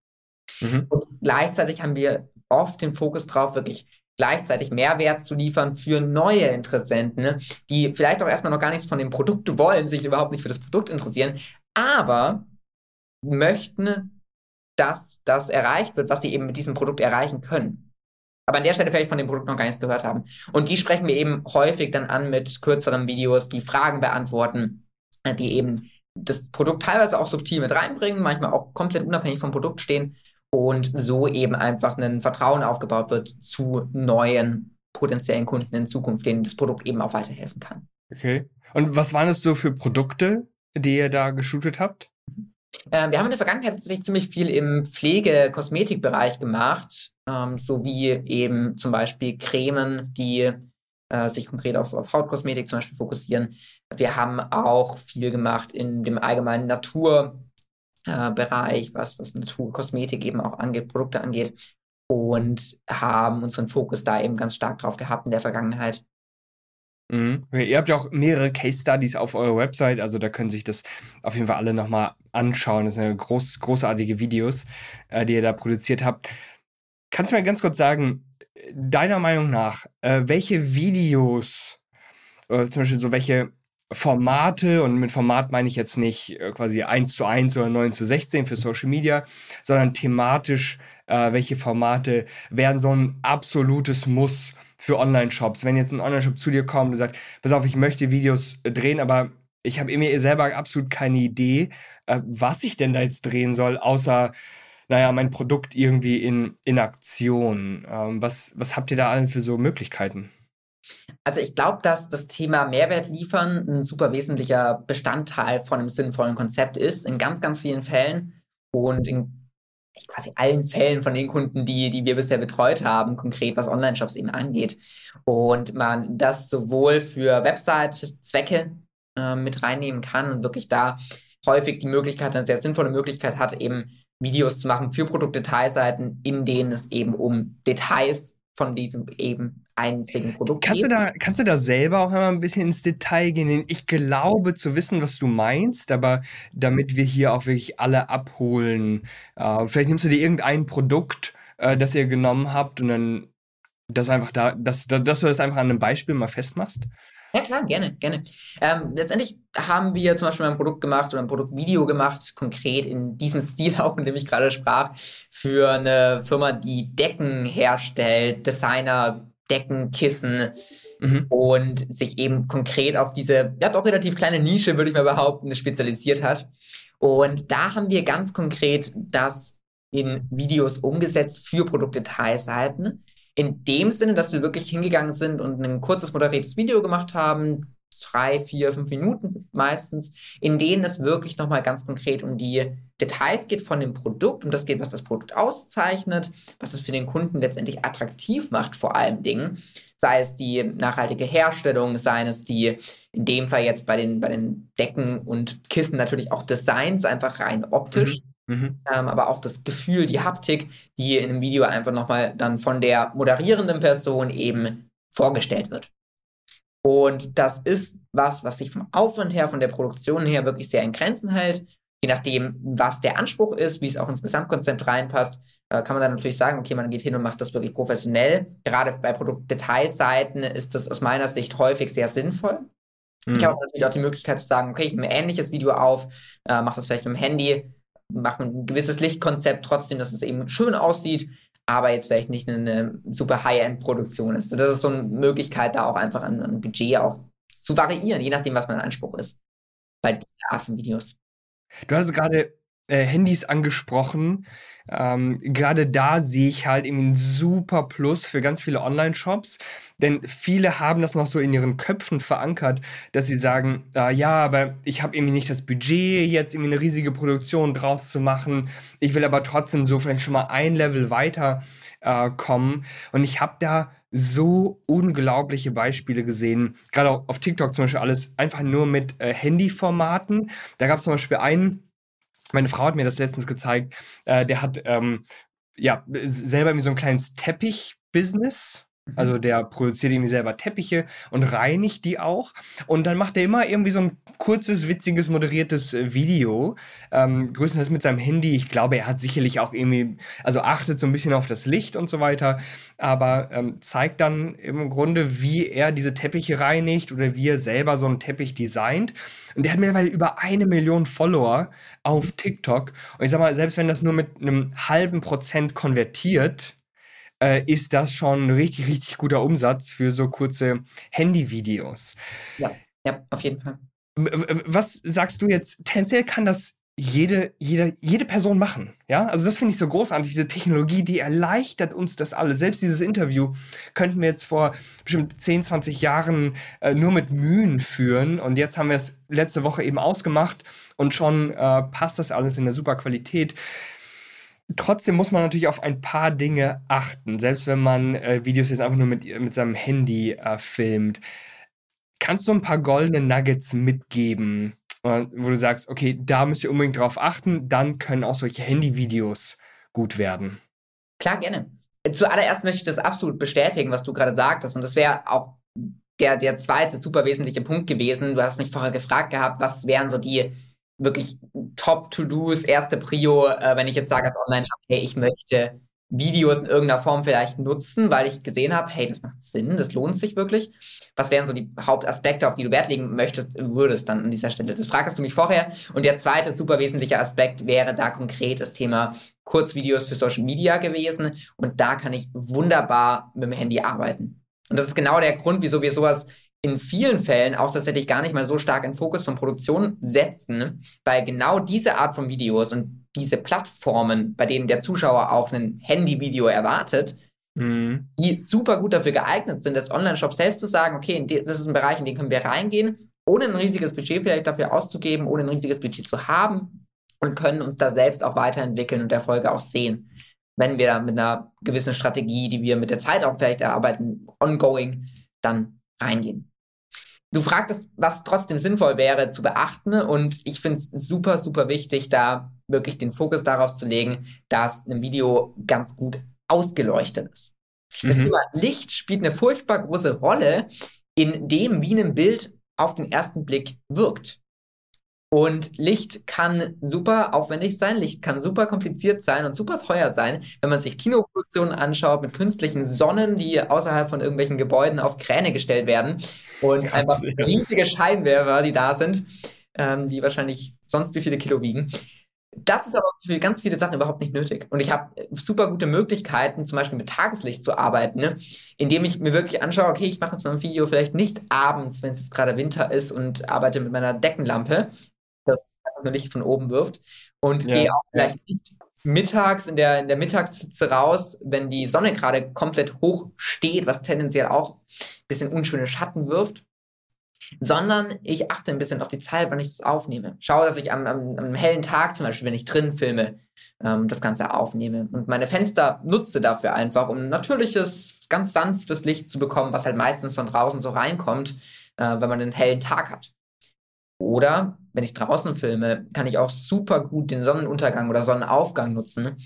Mhm. Und gleichzeitig haben wir oft den Fokus drauf, wirklich gleichzeitig Mehrwert zu liefern für neue Interessenten, ne? die vielleicht auch erstmal noch gar nichts von dem Produkt wollen, sich überhaupt nicht für das Produkt interessieren, aber möchten, dass das erreicht wird, was sie eben mit diesem Produkt erreichen können. Aber an der Stelle vielleicht von dem Produkt noch gar nichts gehört haben. Und die sprechen wir eben häufig dann an mit kürzeren Videos, die Fragen beantworten, äh, die eben das Produkt teilweise auch subtil mit reinbringen, manchmal auch komplett unabhängig vom Produkt stehen und so eben einfach ein Vertrauen aufgebaut wird zu neuen potenziellen Kunden in Zukunft, denen das Produkt eben auch weiterhelfen kann. Okay. Und was waren es so für Produkte, die ihr da geshootet habt? Äh, wir haben in der Vergangenheit tatsächlich ziemlich viel im Pflege-Kosmetikbereich gemacht, ähm, sowie eben zum Beispiel Cremen, die äh, sich konkret auf, auf Hautkosmetik zum Beispiel fokussieren. Wir haben auch viel gemacht in dem allgemeinen Natur- äh, was, was Naturkosmetik eben auch angeht, Produkte angeht. Und haben unseren Fokus da eben ganz stark drauf gehabt in der Vergangenheit. Mhm. Ihr habt ja auch mehrere Case Studies auf eurer Website, also da können sich das auf jeden Fall alle nochmal anschauen. Das sind groß, großartige Videos, äh, die ihr da produziert habt. Kannst du mir ganz kurz sagen, deiner Meinung nach, äh, welche Videos, äh, zum Beispiel so welche Formate, und mit Format meine ich jetzt nicht quasi 1 zu 1 oder 9 zu 16 für Social Media, sondern thematisch, welche Formate wären so ein absolutes Muss für Online-Shops. Wenn jetzt ein Online-Shop zu dir kommt und sagt, pass auf, ich möchte Videos äh, drehen, aber ich habe mir selber absolut keine Idee, äh, was ich denn da jetzt drehen soll, außer, naja, mein Produkt irgendwie in, in Aktion. Ähm, was, was habt ihr da allen für so Möglichkeiten? Also ich glaube, dass das Thema Mehrwert liefern ein super wesentlicher Bestandteil von einem sinnvollen Konzept ist, in ganz, ganz vielen Fällen und in quasi allen Fällen von den Kunden, die, die wir bisher betreut haben, konkret was Online-Shops eben angeht. Und man das sowohl für Website-Zwecke äh, mit reinnehmen kann und wirklich da häufig die Möglichkeit, eine sehr sinnvolle Möglichkeit hat, eben Videos zu machen für Produktdetailseiten, in denen es eben um Details von diesem eben einzigen Produkt kannst. Du da, kannst du da selber auch einmal ein bisschen ins Detail gehen? Ich glaube zu wissen, was du meinst, aber damit wir hier auch wirklich alle abholen, äh, vielleicht nimmst du dir irgendein Produkt, äh, das ihr genommen habt und dann das einfach da, dass, dass du das einfach an einem Beispiel mal festmachst. Ja, klar, gerne, gerne. Ähm, letztendlich haben wir zum Beispiel ein Produkt gemacht oder ein Produktvideo gemacht, konkret in diesem Stil auch, in dem ich gerade sprach, für eine Firma, die Decken herstellt, Designer, Decken, Kissen mhm. und sich eben konkret auf diese, ja doch relativ kleine Nische, würde ich mal behaupten, spezialisiert hat. Und da haben wir ganz konkret das in Videos umgesetzt für Produktdetailseiten in dem Sinne, dass wir wirklich hingegangen sind und ein kurzes moderiertes Video gemacht haben, drei, vier, fünf Minuten meistens, in denen es wirklich nochmal ganz konkret um die Details geht von dem Produkt, um das geht, was das Produkt auszeichnet, was es für den Kunden letztendlich attraktiv macht, vor allem Dingen. Sei es die nachhaltige Herstellung, sei es die, in dem Fall jetzt bei den, bei den Decken und Kissen natürlich auch Designs, einfach rein optisch. Mhm. Mhm. Ähm, aber auch das Gefühl, die Haptik, die in einem Video einfach nochmal dann von der moderierenden Person eben vorgestellt wird. Und das ist was, was sich vom Aufwand her, von der Produktion her wirklich sehr in Grenzen hält. Je nachdem, was der Anspruch ist, wie es auch ins Gesamtkonzept reinpasst, äh, kann man dann natürlich sagen, okay, man geht hin und macht das wirklich professionell. Gerade bei Produktdetailseiten ist das aus meiner Sicht häufig sehr sinnvoll. Mhm. Ich habe natürlich auch die Möglichkeit zu sagen, okay, ich nehme ein ähnliches Video auf, äh, mache das vielleicht mit dem Handy, machen ein gewisses Lichtkonzept trotzdem, dass es eben schön aussieht, aber jetzt vielleicht nicht eine super High-End-Produktion ist. Das ist so eine Möglichkeit, da auch einfach ein, ein Budget auch zu variieren, je nachdem, was mein Anspruch ist bei dieser Art von Videos. Du hast gerade äh, Handys angesprochen. Ähm, Gerade da sehe ich halt irgendwie ein super Plus für ganz viele Online-Shops, denn viele haben das noch so in ihren Köpfen verankert, dass sie sagen, äh, ja, aber ich habe irgendwie nicht das Budget, jetzt irgendwie eine riesige Produktion draus zu machen. Ich will aber trotzdem so vielleicht schon mal ein Level weiter äh, kommen. Und ich habe da so unglaubliche Beispiele gesehen. Gerade auf TikTok zum Beispiel alles einfach nur mit äh, Handyformaten. Da gab es zum Beispiel einen, meine Frau hat mir das letztens gezeigt, äh, der hat ähm, ja selber irgendwie so ein kleines Teppich-Business. Also der produziert irgendwie selber Teppiche und reinigt die auch. Und dann macht er immer irgendwie so ein kurzes, witziges, moderiertes äh, Video. Ähm, größtenteils mit seinem Handy. Ich glaube, er hat sicherlich auch irgendwie, also achtet so ein bisschen auf das Licht und so weiter. Aber ähm, zeigt dann im Grunde, wie er diese Teppiche reinigt oder wie er selber so einen Teppich designt. Und der hat mittlerweile über eine Million Follower auf TikTok. Und ich sag mal, selbst wenn das nur mit einem halben Prozent konvertiert, äh, ist das schon ein richtig, richtig guter Umsatz für so kurze Handyvideos. Ja, ja, auf jeden Fall. Was sagst du jetzt? Tendenziell kann das jede, jede, jede Person machen. Ja, also das finde ich so großartig. Diese Technologie, die erleichtert uns das alles. Selbst dieses Interview könnten wir jetzt vor bestimmt 10, 20 Jahren äh, nur mit Mühen führen. Und jetzt haben wir es letzte Woche eben ausgemacht und schon äh, passt das alles in der super Qualität. Trotzdem muss man natürlich auf ein paar Dinge achten, selbst wenn man äh, Videos jetzt einfach nur mit, mit seinem Handy äh, filmt. Kannst du ein paar goldene Nuggets mitgeben, äh, wo du sagst, okay, da müsst ihr unbedingt drauf achten, dann können auch solche Handyvideos gut werden? Klar, gerne. Zuallererst möchte ich das absolut bestätigen, was du gerade sagtest. Und das wäre auch der, der zweite super wesentliche Punkt gewesen. Du hast mich vorher gefragt gehabt, was wären so die wirklich Top-To-Dos, erste Prio, äh, wenn ich jetzt sage als Online-Shop, hey, ich möchte Videos in irgendeiner Form vielleicht nutzen, weil ich gesehen habe, hey, das macht Sinn, das lohnt sich wirklich. Was wären so die Hauptaspekte, auf die du Wert legen möchtest, würdest dann an dieser Stelle? Das fragst du mich vorher. Und der zweite super wesentliche Aspekt wäre da konkret das Thema Kurzvideos für Social Media gewesen. Und da kann ich wunderbar mit dem Handy arbeiten. Und das ist genau der Grund, wieso wir sowas in vielen Fällen auch tatsächlich gar nicht mal so stark in Fokus von Produktion setzen, weil genau diese Art von Videos und diese Plattformen, bei denen der Zuschauer auch ein Handyvideo erwartet, mhm. die super gut dafür geeignet sind, das Online-Shop selbst zu sagen, okay, das ist ein Bereich, in den können wir reingehen, ohne ein riesiges Budget vielleicht dafür auszugeben, ohne ein riesiges Budget zu haben und können uns da selbst auch weiterentwickeln und Erfolge auch sehen. Wenn wir da mit einer gewissen Strategie, die wir mit der Zeit auch vielleicht erarbeiten, ongoing, dann reingehen. Du fragtest, was trotzdem sinnvoll wäre zu beachten. Und ich finde es super, super wichtig, da wirklich den Fokus darauf zu legen, dass ein Video ganz gut ausgeleuchtet ist. Mhm. Das Thema Licht spielt eine furchtbar große Rolle in dem, wie ein Bild auf den ersten Blick wirkt. Und Licht kann super aufwendig sein, Licht kann super kompliziert sein und super teuer sein, wenn man sich Kinoproduktionen anschaut mit künstlichen Sonnen, die außerhalb von irgendwelchen Gebäuden auf Kräne gestellt werden und Krass, einfach ja. riesige Scheinwerfer, die da sind, ähm, die wahrscheinlich sonst wie viele Kilo wiegen. Das ist aber für ganz viele Sachen überhaupt nicht nötig. Und ich habe super gute Möglichkeiten, zum Beispiel mit Tageslicht zu arbeiten, ne? indem ich mir wirklich anschaue, okay, ich mache jetzt mal ein Video vielleicht nicht abends, wenn es jetzt gerade Winter ist und arbeite mit meiner Deckenlampe, das Licht von oben wirft. Und ja, gehe auch vielleicht ja. nicht mittags in der, in der Mittagshitze raus, wenn die Sonne gerade komplett hoch steht, was tendenziell auch ein bisschen unschöne Schatten wirft. Sondern ich achte ein bisschen auf die Zeit, wann ich das aufnehme. Schaue, dass ich am, am, am hellen Tag, zum Beispiel, wenn ich drin filme, ähm, das Ganze aufnehme. Und meine Fenster nutze dafür einfach, um natürliches, ganz sanftes Licht zu bekommen, was halt meistens von draußen so reinkommt, äh, wenn man einen hellen Tag hat. Oder wenn ich draußen filme, kann ich auch super gut den Sonnenuntergang oder Sonnenaufgang nutzen,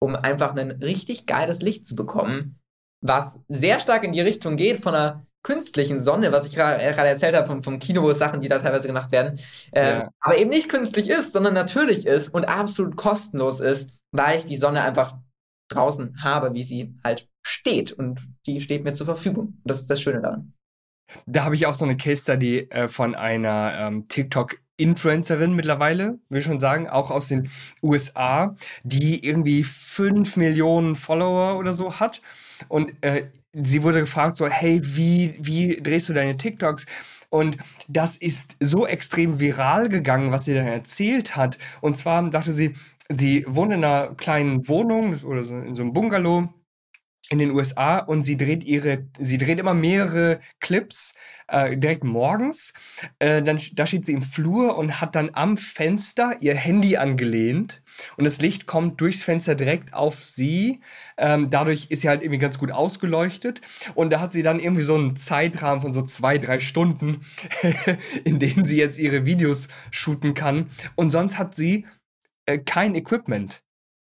um einfach ein richtig geiles Licht zu bekommen, was sehr stark in die Richtung geht von einer künstlichen Sonne, was ich gerade erzählt habe vom, vom Kino, Sachen, die da teilweise gemacht werden, äh, ja. aber eben nicht künstlich ist, sondern natürlich ist und absolut kostenlos ist, weil ich die Sonne einfach draußen habe, wie sie halt steht und die steht mir zur Verfügung. Und das ist das Schöne daran. Da habe ich auch so eine Case Study äh, von einer ähm, TikTok Influencerin mittlerweile, will ich schon sagen, auch aus den USA, die irgendwie 5 Millionen Follower oder so hat. Und äh, sie wurde gefragt, so, hey, wie, wie drehst du deine TikToks? Und das ist so extrem viral gegangen, was sie dann erzählt hat. Und zwar dachte sie, sie wohnt in einer kleinen Wohnung oder so in so einem Bungalow in den USA und sie dreht ihre, sie dreht immer mehrere Clips äh, direkt morgens. Äh, dann da steht sie im Flur und hat dann am Fenster ihr Handy angelehnt und das Licht kommt durchs Fenster direkt auf sie. Ähm, dadurch ist sie halt irgendwie ganz gut ausgeleuchtet und da hat sie dann irgendwie so einen Zeitrahmen von so zwei, drei Stunden, in denen sie jetzt ihre Videos shooten kann und sonst hat sie äh, kein Equipment.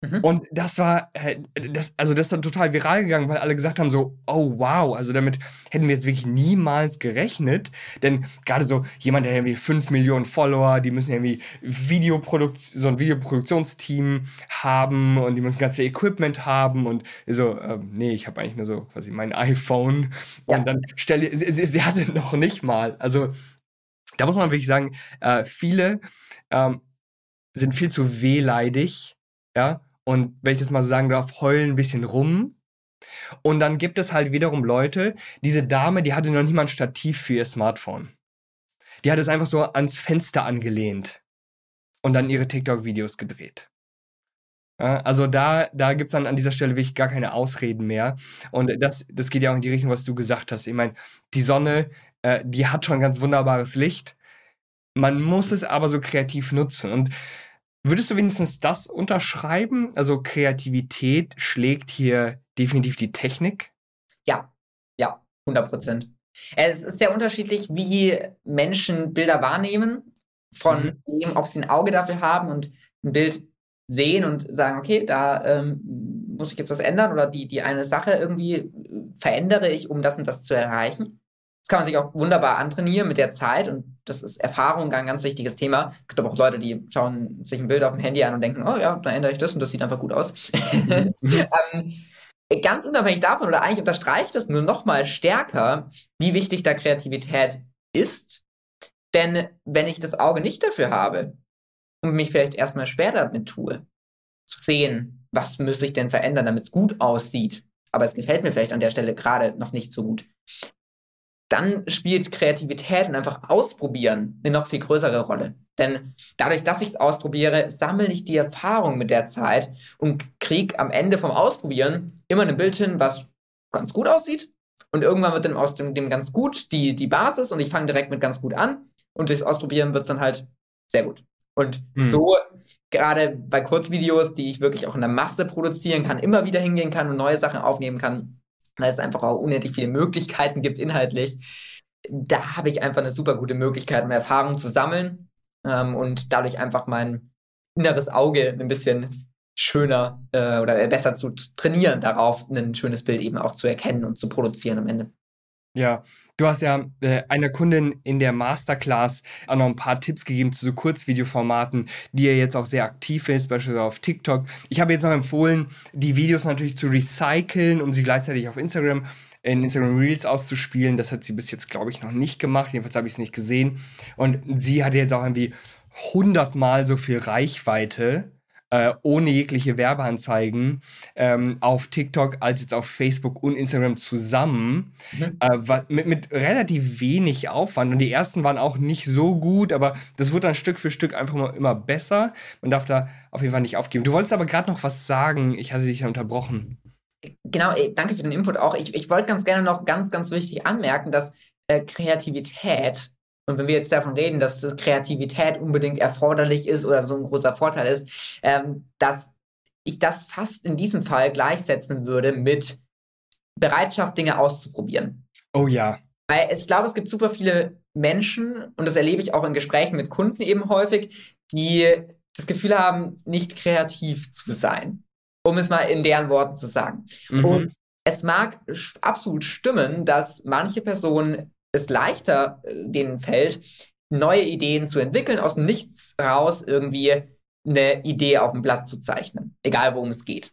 Mhm. Und das war, äh, das, also das ist dann total viral gegangen, weil alle gesagt haben so, oh wow, also damit hätten wir jetzt wirklich niemals gerechnet. Denn gerade so jemand, der irgendwie 5 Millionen Follower, die müssen irgendwie Videoproduktion, so ein Videoproduktionsteam haben und die müssen ganz viel Equipment haben und so, äh, nee, ich habe eigentlich nur so quasi mein iPhone. Ja. Und dann stelle, sie, sie, hatte noch nicht mal. Also da muss man wirklich sagen, äh, viele ähm, sind viel zu wehleidig, ja, und wenn ich das mal so sagen darf, heulen ein bisschen rum. Und dann gibt es halt wiederum Leute, diese Dame, die hatte noch nicht mal ein Stativ für ihr Smartphone. Die hat es einfach so ans Fenster angelehnt und dann ihre TikTok-Videos gedreht. Also da, da gibt es dann an dieser Stelle wirklich gar keine Ausreden mehr. Und das, das geht ja auch in die Richtung, was du gesagt hast. Ich meine, die Sonne, äh, die hat schon ganz wunderbares Licht. Man muss es aber so kreativ nutzen. Und Würdest du wenigstens das unterschreiben? Also Kreativität schlägt hier definitiv die Technik? Ja, ja, 100 Prozent. Es ist sehr unterschiedlich, wie Menschen Bilder wahrnehmen, von mhm. dem, ob sie ein Auge dafür haben und ein Bild sehen und sagen, okay, da ähm, muss ich jetzt was ändern oder die, die eine Sache irgendwie verändere ich, um das und das zu erreichen. Das kann man sich auch wunderbar antrainieren mit der Zeit und das ist Erfahrung ein ganz wichtiges Thema. Es gibt aber auch Leute, die schauen sich ein Bild auf dem Handy an und denken, oh ja, da ändere ich das und das sieht einfach gut aus. Ähm, ganz unabhängig davon oder eigentlich unterstreicht es nur noch mal stärker, wie wichtig da Kreativität ist. Denn wenn ich das Auge nicht dafür habe und mich vielleicht erstmal schwer damit tue, zu sehen, was müsste ich denn verändern, damit es gut aussieht, aber es gefällt mir vielleicht an der Stelle gerade noch nicht so gut, dann spielt Kreativität und einfach ausprobieren eine noch viel größere Rolle. Denn dadurch, dass ich es ausprobiere, sammle ich die Erfahrung mit der Zeit und kriege am Ende vom Ausprobieren immer ein Bild hin, was ganz gut aussieht. Und irgendwann wird dann aus dem, dem ganz gut die, die Basis und ich fange direkt mit ganz gut an. Und durchs Ausprobieren wird es dann halt sehr gut. Und hm. so, gerade bei Kurzvideos, die ich wirklich auch in der Masse produzieren kann, immer wieder hingehen kann und neue Sachen aufnehmen kann, weil es einfach auch unendlich viele Möglichkeiten gibt inhaltlich. Da habe ich einfach eine super gute Möglichkeit, um Erfahrung zu sammeln ähm, und dadurch einfach mein inneres Auge ein bisschen schöner äh, oder besser zu trainieren, darauf ein schönes Bild eben auch zu erkennen und zu produzieren am Ende. Ja, du hast ja äh, einer Kundin in der Masterclass auch noch ein paar Tipps gegeben zu so Kurzvideoformaten, die ja jetzt auch sehr aktiv ist, beispielsweise auf TikTok. Ich habe jetzt noch empfohlen, die Videos natürlich zu recyceln, um sie gleichzeitig auf Instagram in Instagram Reels auszuspielen. Das hat sie bis jetzt, glaube ich, noch nicht gemacht. Jedenfalls habe ich es nicht gesehen. Und sie hatte jetzt auch irgendwie hundertmal so viel Reichweite äh, ohne jegliche Werbeanzeigen ähm, auf TikTok als jetzt auf Facebook und Instagram zusammen, mhm. äh, mit, mit relativ wenig Aufwand. Und die ersten waren auch nicht so gut, aber das wird dann Stück für Stück einfach immer, immer besser. Man darf da auf jeden Fall nicht aufgeben. Du wolltest aber gerade noch was sagen. Ich hatte dich ja unterbrochen. Genau, danke für den Input auch. Ich, ich wollte ganz gerne noch ganz, ganz wichtig anmerken, dass äh, Kreativität und wenn wir jetzt davon reden, dass Kreativität unbedingt erforderlich ist oder so ein großer Vorteil ist, ähm, dass ich das fast in diesem Fall gleichsetzen würde mit Bereitschaft, Dinge auszuprobieren. Oh ja. Weil ich glaube, es gibt super viele Menschen, und das erlebe ich auch in Gesprächen mit Kunden eben häufig, die das Gefühl haben, nicht kreativ zu sein. Um es mal in deren Worten zu sagen. Mhm. Und es mag absolut stimmen, dass manche Personen es leichter äh, denen fällt, neue Ideen zu entwickeln, aus dem Nichts raus irgendwie eine Idee auf dem Blatt zu zeichnen. Egal, worum es geht.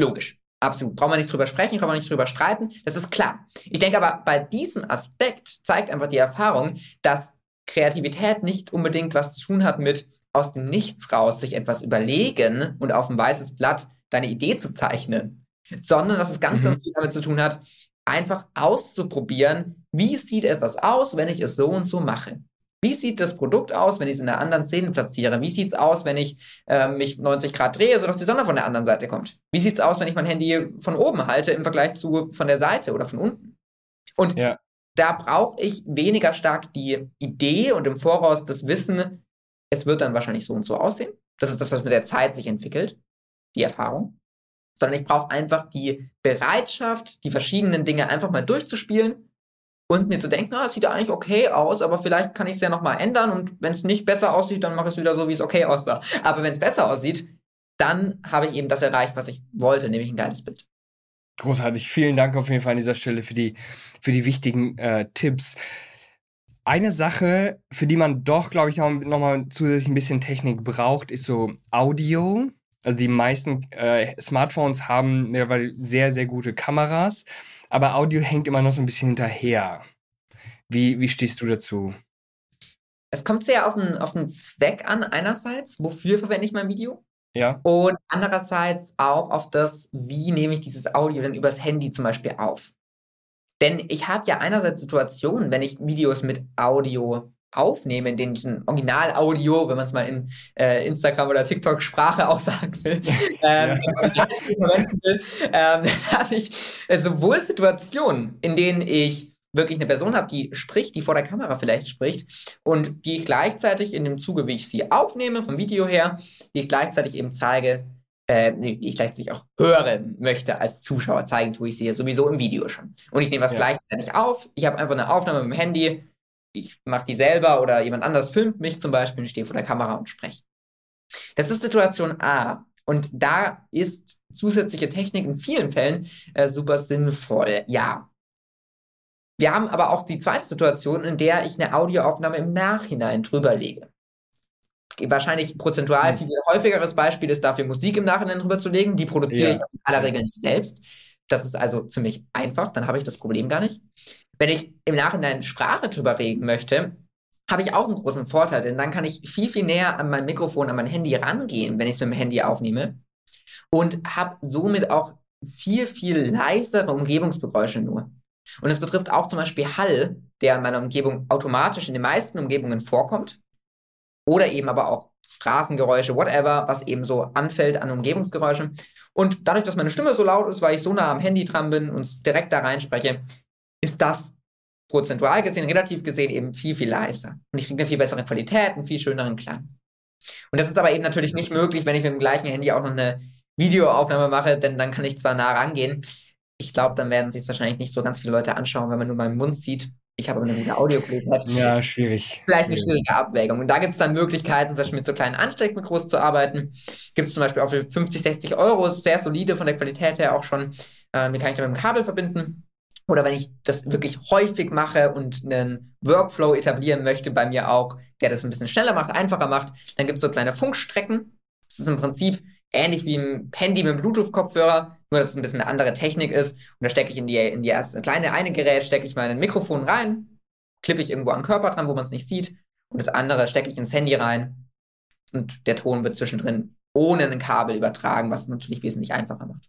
Logisch. Absolut. Braucht man nicht drüber sprechen, braucht man nicht drüber streiten. Das ist klar. Ich denke aber, bei diesem Aspekt zeigt einfach die Erfahrung, dass Kreativität nicht unbedingt was zu tun hat mit aus dem Nichts raus sich etwas überlegen und auf ein weißes Blatt deine Idee zu zeichnen, sondern dass es ganz, mhm. ganz viel damit zu tun hat, einfach auszuprobieren, wie sieht etwas aus, wenn ich es so und so mache. Wie sieht das Produkt aus, wenn ich es in einer anderen Szene platziere? Wie sieht es aus, wenn ich äh, mich 90 Grad drehe, sodass die Sonne von der anderen Seite kommt? Wie sieht es aus, wenn ich mein Handy von oben halte im Vergleich zu von der Seite oder von unten? Und ja. da brauche ich weniger stark die Idee und im Voraus das Wissen, es wird dann wahrscheinlich so und so aussehen. Das ist das, was mit der Zeit sich entwickelt, die Erfahrung. Sondern ich brauche einfach die Bereitschaft, die verschiedenen Dinge einfach mal durchzuspielen und mir zu denken, ah, es sieht ja eigentlich okay aus, aber vielleicht kann ich es ja nochmal ändern und wenn es nicht besser aussieht, dann mache ich es wieder so, wie es okay aussah. Aber wenn es besser aussieht, dann habe ich eben das erreicht, was ich wollte, nämlich ein geiles Bild. Großartig. Vielen Dank auf jeden Fall an dieser Stelle für die, für die wichtigen äh, Tipps. Eine Sache, für die man doch, glaube ich, nochmal zusätzlich ein bisschen Technik braucht, ist so Audio. Also die meisten äh, Smartphones haben mittlerweile sehr, sehr gute Kameras, aber Audio hängt immer noch so ein bisschen hinterher. Wie, wie stehst du dazu? Es kommt sehr auf den, auf den Zweck an, einerseits. Wofür verwende ich mein Video? Ja. Und andererseits auch auf das, wie nehme ich dieses Audio dann übers Handy zum Beispiel auf. Denn ich habe ja einerseits Situationen, wenn ich Videos mit Audio aufnehme, in denen ich ein Original-Audio, wenn man es mal in äh, Instagram oder TikTok-Sprache auch sagen will, ähm, ja. will ähm, habe ich äh, sowohl Situationen, in denen ich wirklich eine Person habe, die spricht, die vor der Kamera vielleicht spricht und die ich gleichzeitig in dem Zuge, wie ich sie aufnehme, vom Video her, die ich gleichzeitig eben zeige, äh, die ich gleichzeitig auch hören möchte als Zuschauer zeigen, tue ich sie ja sowieso im Video schon. Und ich nehme was ja. gleichzeitig auf. Ich habe einfach eine Aufnahme mit dem Handy. Ich mache die selber oder jemand anders filmt mich zum Beispiel und stehe vor der Kamera und spreche. Das ist Situation A. Und da ist zusätzliche Technik in vielen Fällen äh, super sinnvoll. Ja, wir haben aber auch die zweite Situation, in der ich eine Audioaufnahme im Nachhinein drüber lege. Wahrscheinlich prozentual hm. viel, viel häufigeres Beispiel ist dafür, Musik im Nachhinein drüber zu legen. Die produziere ja. ich in aller Regel nicht selbst. Das ist also ziemlich einfach, dann habe ich das Problem gar nicht. Wenn ich im Nachhinein Sprache drüber reden möchte, habe ich auch einen großen Vorteil, denn dann kann ich viel, viel näher an mein Mikrofon, an mein Handy rangehen, wenn ich es mit dem Handy aufnehme und habe somit auch viel, viel leisere Umgebungsgeräusche nur. Und es betrifft auch zum Beispiel Hall, der in meiner Umgebung automatisch in den meisten Umgebungen vorkommt. Oder eben aber auch Straßengeräusche, whatever, was eben so anfällt an Umgebungsgeräuschen. Und dadurch, dass meine Stimme so laut ist, weil ich so nah am Handy dran bin und direkt da reinspreche, ist das prozentual gesehen, relativ gesehen eben viel, viel leiser. Und ich kriege eine viel bessere Qualität, einen viel schöneren Klang. Und das ist aber eben natürlich nicht möglich, wenn ich mit dem gleichen Handy auch noch eine Videoaufnahme mache, denn dann kann ich zwar nah rangehen, ich glaube, dann werden sich es wahrscheinlich nicht so ganz viele Leute anschauen, wenn man nur meinen Mund sieht. Ich habe aber eine gute Audioqualität. Ja, schwierig. Vielleicht eine schwierige Abwägung. Und da gibt es dann Möglichkeiten, zum Beispiel mit so kleinen Ansteckmikros zu arbeiten. Gibt es zum Beispiel auch für 50, 60 Euro, sehr solide von der Qualität her auch schon. Ähm, die kann ich dann mit dem Kabel verbinden. Oder wenn ich das wirklich häufig mache und einen Workflow etablieren möchte bei mir auch, der das ein bisschen schneller macht, einfacher macht, dann gibt es so kleine Funkstrecken. Das ist im Prinzip ähnlich wie ein Handy mit einem Bluetooth-Kopfhörer, nur dass es ein bisschen eine andere Technik ist. Und da stecke ich in die, in die erste kleine eine Gerät, stecke ich mein Mikrofon rein, klippe ich irgendwo am Körper dran, wo man es nicht sieht. Und das andere stecke ich ins Handy rein. Und der Ton wird zwischendrin ohne ein Kabel übertragen, was es natürlich wesentlich einfacher macht.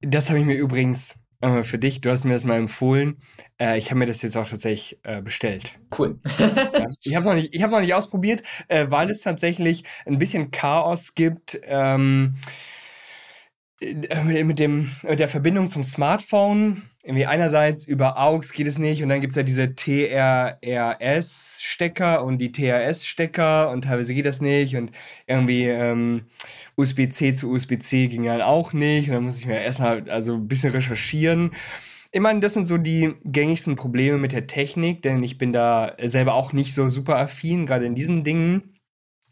Das habe ich mir übrigens äh, für dich, du hast mir das mal empfohlen. Äh, ich habe mir das jetzt auch tatsächlich äh, bestellt. Cool. ja, ich habe es noch, nicht, noch nicht ausprobiert, äh, weil es tatsächlich ein bisschen Chaos gibt. Ähm, äh, mit dem mit der Verbindung zum Smartphone irgendwie einerseits über AUX geht es nicht und dann gibt es ja diese TRRS-Stecker und die TRS-Stecker und teilweise geht das nicht und irgendwie ähm, USB-C zu USB-C ging halt auch nicht und dann muss ich mir erstmal also ein bisschen recherchieren. Ich meine, das sind so die gängigsten Probleme mit der Technik, denn ich bin da selber auch nicht so super affin, gerade in diesen Dingen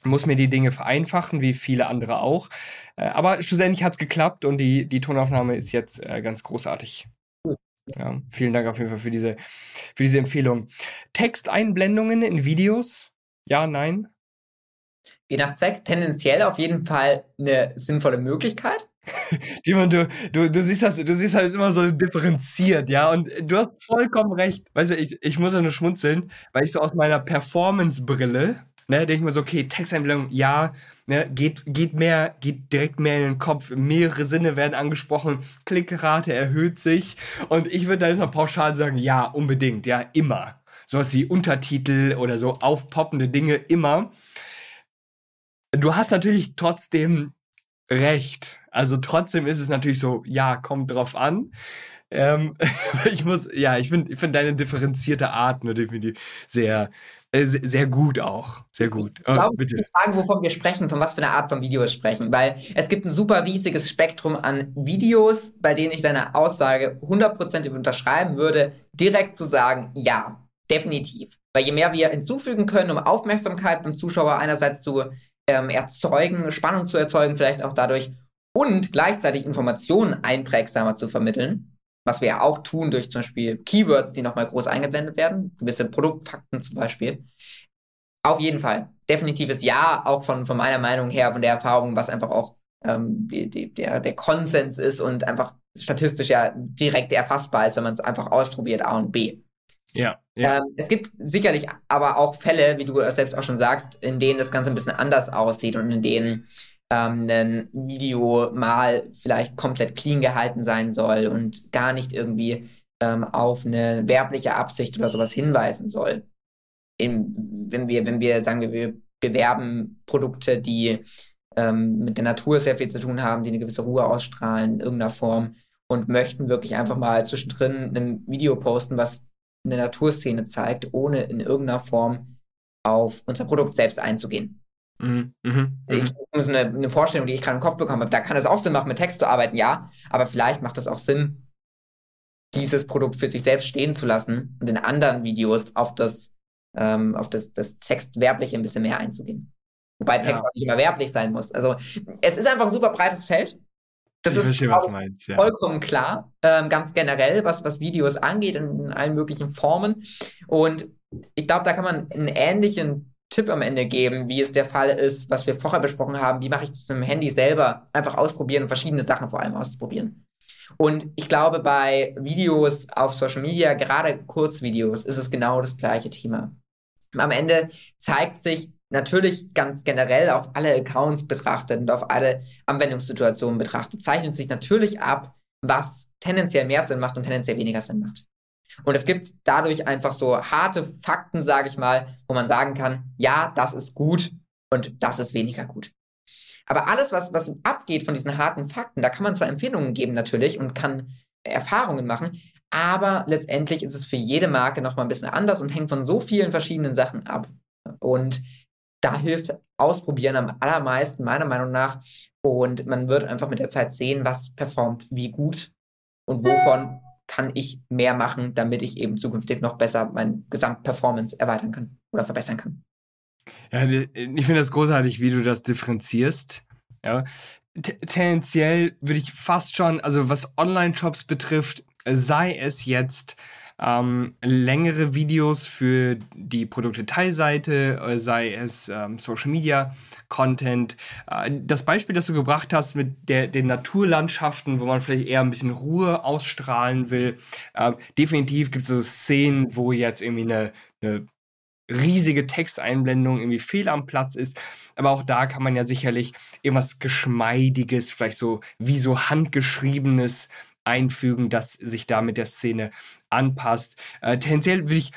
muss mir die Dinge vereinfachen, wie viele andere auch. Äh, aber schlussendlich hat es geklappt und die, die Tonaufnahme ist jetzt äh, ganz großartig. Ja, vielen Dank auf jeden Fall für diese, für diese Empfehlung. Texteinblendungen in Videos? Ja, nein? Je nach Zweck tendenziell auf jeden Fall eine sinnvolle Möglichkeit. Timon, du, du, du siehst das, du siehst das immer so differenziert, ja, und du hast vollkommen recht. Weißt du, ich, ich muss ja nur schmunzeln, weil ich so aus meiner Performance-Brille ne, denke ich mir so, okay, Texteinblendung, ja, ne, geht, geht mehr, geht direkt mehr in den Kopf, mehrere Sinne werden angesprochen, Klickrate erhöht sich und ich würde da jetzt mal pauschal sagen, ja, unbedingt, ja, immer. sowas wie Untertitel oder so aufpoppende Dinge immer. Du hast natürlich trotzdem recht. Also trotzdem ist es natürlich so, ja, kommt drauf an. Ähm, ich muss, ja, ich finde ich find deine differenzierte Art nur definitiv sehr, äh, sehr gut auch. Sehr gut. Ich glaube, es ist die Frage, wovon wir sprechen, von was für einer Art von Videos sprechen. Weil es gibt ein super riesiges Spektrum an Videos, bei denen ich deine Aussage hundertprozentig unterschreiben würde, direkt zu sagen, ja, definitiv. Weil je mehr wir hinzufügen können, um Aufmerksamkeit beim Zuschauer einerseits zu ähm, erzeugen, Spannung zu erzeugen, vielleicht auch dadurch und gleichzeitig Informationen einprägsamer zu vermitteln, was wir ja auch tun durch zum Beispiel Keywords, die nochmal groß eingeblendet werden, gewisse Produktfakten zum Beispiel. Auf jeden Fall. Definitives Ja, auch von, von meiner Meinung her, von der Erfahrung, was einfach auch ähm, die, die, der, der Konsens ist und einfach statistisch ja direkt erfassbar ist, wenn man es einfach ausprobiert, A und B. Ja. ja. Ähm, es gibt sicherlich aber auch Fälle, wie du selbst auch schon sagst, in denen das Ganze ein bisschen anders aussieht und in denen ähm, ein Video mal vielleicht komplett clean gehalten sein soll und gar nicht irgendwie ähm, auf eine werbliche Absicht oder sowas hinweisen soll. In, wenn wir, wenn wir sagen, wir, bewerben Produkte, die ähm, mit der Natur sehr viel zu tun haben, die eine gewisse Ruhe ausstrahlen in irgendeiner Form und möchten wirklich einfach mal zwischendrin ein Video posten, was eine Naturszene zeigt, ohne in irgendeiner Form auf unser Produkt selbst einzugehen. Mhm, mh, ich, mhm. muss eine, eine, Vorstellung, die ich gerade im Kopf bekommen habe, da kann es auch Sinn machen, mit Text zu arbeiten, ja, aber vielleicht macht es auch Sinn, dieses Produkt für sich selbst stehen zu lassen und in anderen Videos auf das, ähm, auf das, das Textwerbliche ein bisschen mehr einzugehen. Wobei Text ja. auch nicht immer werblich sein muss. Also es ist einfach ein super breites Feld. Das ich ist verstehe, was meinst, ja. vollkommen klar, ähm, ganz generell, was, was Videos angeht, in, in allen möglichen Formen. Und ich glaube, da kann man einen ähnlichen Tipp am Ende geben, wie es der Fall ist, was wir vorher besprochen haben. Wie mache ich das mit dem Handy selber? Einfach ausprobieren und verschiedene Sachen vor allem auszuprobieren. Und ich glaube, bei Videos auf Social Media, gerade Kurzvideos, ist es genau das gleiche Thema. Am Ende zeigt sich natürlich ganz generell auf alle Accounts betrachtet und auf alle Anwendungssituationen betrachtet, zeichnet sich natürlich ab, was tendenziell mehr Sinn macht und tendenziell weniger Sinn macht. Und es gibt dadurch einfach so harte Fakten, sage ich mal, wo man sagen kann, ja, das ist gut und das ist weniger gut. Aber alles, was, was abgeht von diesen harten Fakten, da kann man zwar Empfehlungen geben natürlich und kann Erfahrungen machen, aber letztendlich ist es für jede Marke nochmal ein bisschen anders und hängt von so vielen verschiedenen Sachen ab. Und da hilft Ausprobieren am allermeisten, meiner Meinung nach. Und man wird einfach mit der Zeit sehen, was performt wie gut und wovon kann ich mehr machen, damit ich eben zukünftig noch besser meine Gesamtperformance erweitern kann oder verbessern kann. Ja, ich finde das großartig, wie du das differenzierst. Ja. Tendenziell würde ich fast schon, also was Online-Shops betrifft, sei es jetzt ähm, längere Videos für die Produktdetailseite, äh, sei es ähm, Social Media Content. Äh, das Beispiel, das du gebracht hast mit der, den Naturlandschaften, wo man vielleicht eher ein bisschen Ruhe ausstrahlen will, äh, definitiv gibt es so Szenen, wo jetzt irgendwie eine, eine riesige Texteinblendung irgendwie fehl am Platz ist. Aber auch da kann man ja sicherlich irgendwas Geschmeidiges, vielleicht so wie so handgeschriebenes einfügen, das sich da mit der Szene anpasst. Äh, tendenziell würde ich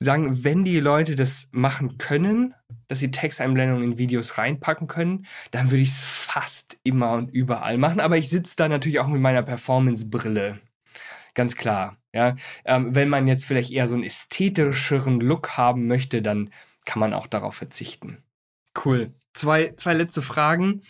sagen, wenn die Leute das machen können, dass sie Texteinblendungen in Videos reinpacken können, dann würde ich es fast immer und überall machen. Aber ich sitze da natürlich auch mit meiner Performance-Brille. Ganz klar. Ja, ähm, wenn man jetzt vielleicht eher so einen ästhetischeren Look haben möchte, dann kann man auch darauf verzichten. Cool. Zwei, zwei letzte Fragen.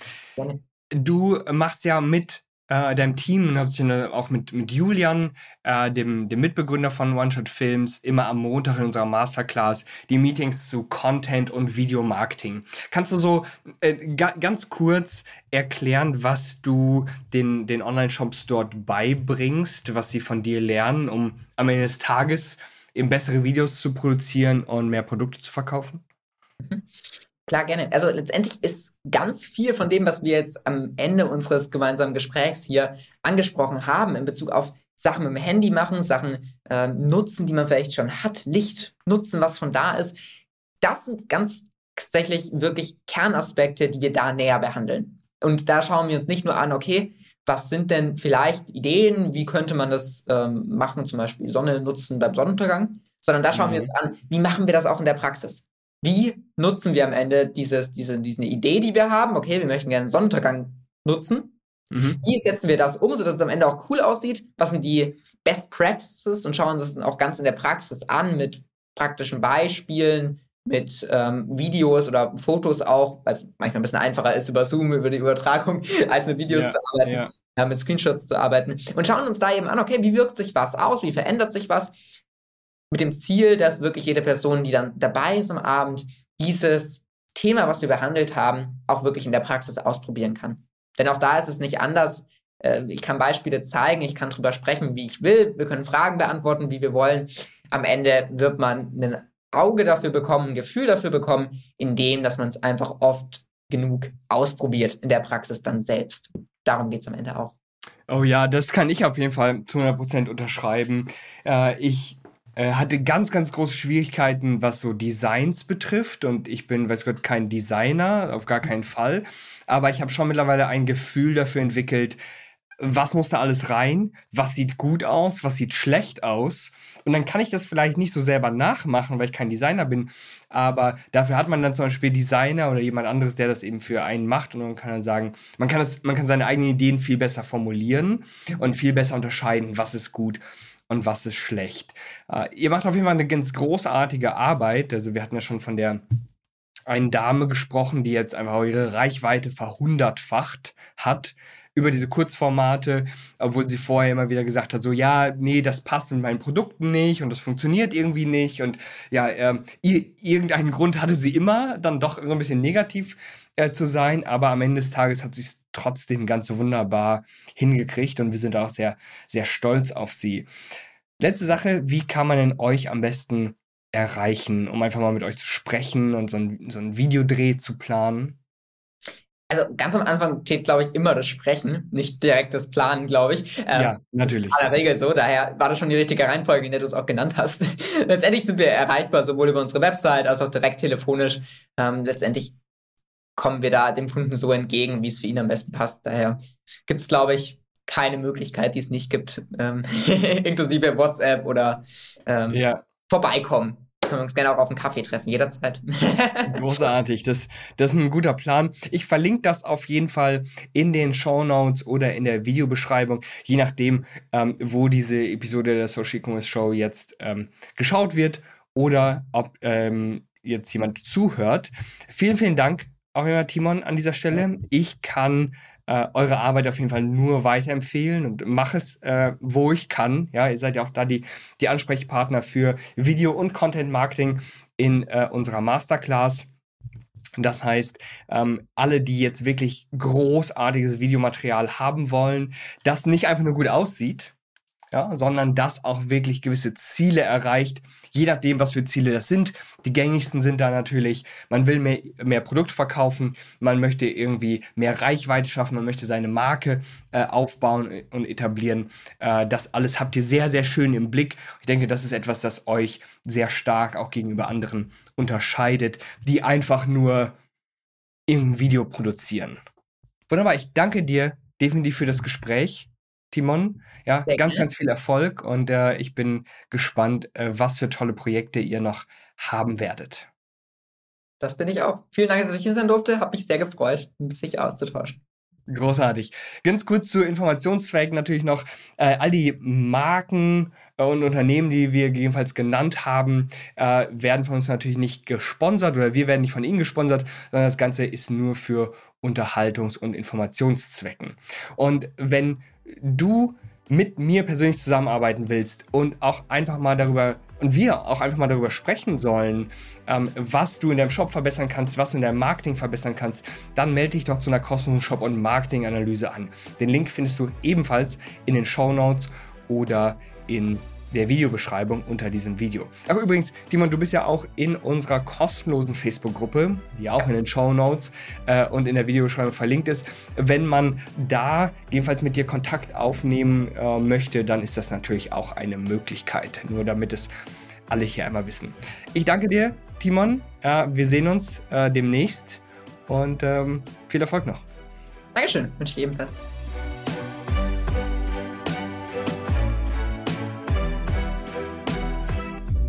Du machst ja mit äh, deinem Team und habt ihr auch mit, mit Julian, äh, dem, dem Mitbegründer von One Shot Films, immer am Montag in unserer Masterclass die Meetings zu Content und Videomarketing. Kannst du so äh, ga, ganz kurz erklären, was du den, den Online-Shops dort beibringst, was sie von dir lernen, um am Ende des Tages eben bessere Videos zu produzieren und mehr Produkte zu verkaufen? Mhm. Klar, gerne. Also letztendlich ist ganz viel von dem, was wir jetzt am Ende unseres gemeinsamen Gesprächs hier angesprochen haben, in Bezug auf Sachen mit dem Handy machen, Sachen äh, nutzen, die man vielleicht schon hat, Licht nutzen, was von da ist. Das sind ganz tatsächlich wirklich Kernaspekte, die wir da näher behandeln. Und da schauen wir uns nicht nur an, okay, was sind denn vielleicht Ideen, wie könnte man das ähm, machen, zum Beispiel Sonne nutzen beim Sonnenuntergang, sondern da schauen mhm. wir uns an, wie machen wir das auch in der Praxis? Wie nutzen wir am Ende dieses, diese, diese Idee, die wir haben? Okay, wir möchten gerne einen Sonnenuntergang nutzen. Mhm. Wie setzen wir das um, sodass es am Ende auch cool aussieht? Was sind die Best Practices und schauen uns das auch ganz in der Praxis an mit praktischen Beispielen, mit ähm, Videos oder Fotos auch, weil es manchmal ein bisschen einfacher ist über Zoom, über die Übertragung, als mit Videos ja, zu arbeiten, ja. äh, mit Screenshots zu arbeiten. Und schauen uns da eben an, okay, wie wirkt sich was aus, wie verändert sich was, mit dem Ziel, dass wirklich jede Person, die dann dabei ist am Abend, dieses Thema, was wir behandelt haben, auch wirklich in der Praxis ausprobieren kann. Denn auch da ist es nicht anders. Äh, ich kann Beispiele zeigen, ich kann darüber sprechen, wie ich will. Wir können Fragen beantworten, wie wir wollen. Am Ende wird man ein Auge dafür bekommen, ein Gefühl dafür bekommen, indem, dass man es einfach oft genug ausprobiert in der Praxis dann selbst. Darum geht es am Ende auch. Oh ja, das kann ich auf jeden Fall zu 100% unterschreiben. Äh, ich hatte ganz, ganz große Schwierigkeiten, was so Designs betrifft. Und ich bin, weiß Gott, kein Designer, auf gar keinen Fall. Aber ich habe schon mittlerweile ein Gefühl dafür entwickelt, was muss da alles rein, was sieht gut aus, was sieht schlecht aus. Und dann kann ich das vielleicht nicht so selber nachmachen, weil ich kein Designer bin. Aber dafür hat man dann zum Beispiel Designer oder jemand anderes, der das eben für einen macht. Und man kann dann sagen, man kann, das, man kann seine eigenen Ideen viel besser formulieren und viel besser unterscheiden, was ist gut und was ist schlecht. Äh, ihr macht auf jeden Fall eine ganz großartige Arbeit. Also wir hatten ja schon von der einen Dame gesprochen, die jetzt einfach ihre Reichweite verhundertfacht hat über diese Kurzformate, obwohl sie vorher immer wieder gesagt hat, so ja, nee, das passt mit meinen Produkten nicht und das funktioniert irgendwie nicht und ja, äh, irgendeinen Grund hatte sie immer, dann doch so ein bisschen negativ äh, zu sein, aber am Ende des Tages hat sie es trotzdem ganz wunderbar hingekriegt und wir sind auch sehr, sehr stolz auf sie. Letzte Sache, wie kann man denn euch am besten erreichen, um einfach mal mit euch zu sprechen und so ein, so ein Videodreh zu planen? Also ganz am Anfang steht, glaube ich, immer das Sprechen, nicht direkt das Planen, glaube ich. Ähm, ja, natürlich. Das ist in der Regel so, daher war das schon die richtige Reihenfolge, in der du es auch genannt hast. letztendlich sind wir erreichbar, sowohl über unsere Website als auch direkt telefonisch. Ähm, letztendlich kommen wir da dem Kunden so entgegen, wie es für ihn am besten passt. Daher gibt es, glaube ich, keine Möglichkeit, die es nicht gibt, ähm, inklusive WhatsApp oder ähm, ja. vorbeikommen können wir uns gerne auch auf einen Kaffee treffen, jederzeit. Großartig, das, das ist ein guter Plan. Ich verlinke das auf jeden Fall in den Show Notes oder in der Videobeschreibung, je nachdem, ähm, wo diese Episode der Social Commerce Show jetzt ähm, geschaut wird oder ob ähm, jetzt jemand zuhört. Vielen, vielen Dank auch immer, Timon, an dieser Stelle. Ich kann äh, eure Arbeit auf jeden Fall nur weiterempfehlen und mache es, äh, wo ich kann. Ja, ihr seid ja auch da die, die Ansprechpartner für Video- und Content-Marketing in äh, unserer Masterclass. Das heißt, ähm, alle, die jetzt wirklich großartiges Videomaterial haben wollen, das nicht einfach nur gut aussieht, ja, sondern das auch wirklich gewisse Ziele erreicht, je nachdem, was für Ziele das sind. Die gängigsten sind da natürlich, man will mehr, mehr Produkt verkaufen, man möchte irgendwie mehr Reichweite schaffen, man möchte seine Marke äh, aufbauen und etablieren. Äh, das alles habt ihr sehr, sehr schön im Blick. Ich denke, das ist etwas, das euch sehr stark auch gegenüber anderen unterscheidet, die einfach nur irgendein Video produzieren. Wunderbar, ich danke dir definitiv für das Gespräch. Timon. Ja, Sehr ganz, gerne. ganz viel Erfolg und äh, ich bin gespannt, äh, was für tolle Projekte ihr noch haben werdet. Das bin ich auch. Vielen Dank, dass ich hier sein durfte. Habe mich sehr gefreut, sich auszutauschen. Großartig. Ganz kurz zu Informationszwecken natürlich noch. Äh, all die Marken äh, und Unternehmen, die wir gegebenenfalls genannt haben, äh, werden von uns natürlich nicht gesponsert oder wir werden nicht von ihnen gesponsert, sondern das Ganze ist nur für Unterhaltungs- und Informationszwecken. Und wenn du mit mir persönlich zusammenarbeiten willst und auch einfach mal darüber und wir auch einfach mal darüber sprechen sollen, ähm, was du in deinem Shop verbessern kannst, was du in deinem Marketing verbessern kannst, dann melde dich doch zu einer kostenlosen Shop- und Marketing-Analyse an. Den Link findest du ebenfalls in den Show Notes oder in der Videobeschreibung unter diesem Video. Ach übrigens, Timon, du bist ja auch in unserer kostenlosen Facebook-Gruppe, die auch in den Show Notes äh, und in der Videobeschreibung verlinkt ist. Wenn man da jedenfalls mit dir Kontakt aufnehmen äh, möchte, dann ist das natürlich auch eine Möglichkeit. Nur damit es alle hier einmal wissen. Ich danke dir, Timon. Äh, wir sehen uns äh, demnächst und ähm, viel Erfolg noch. Dankeschön, wünsche ich ebenfalls.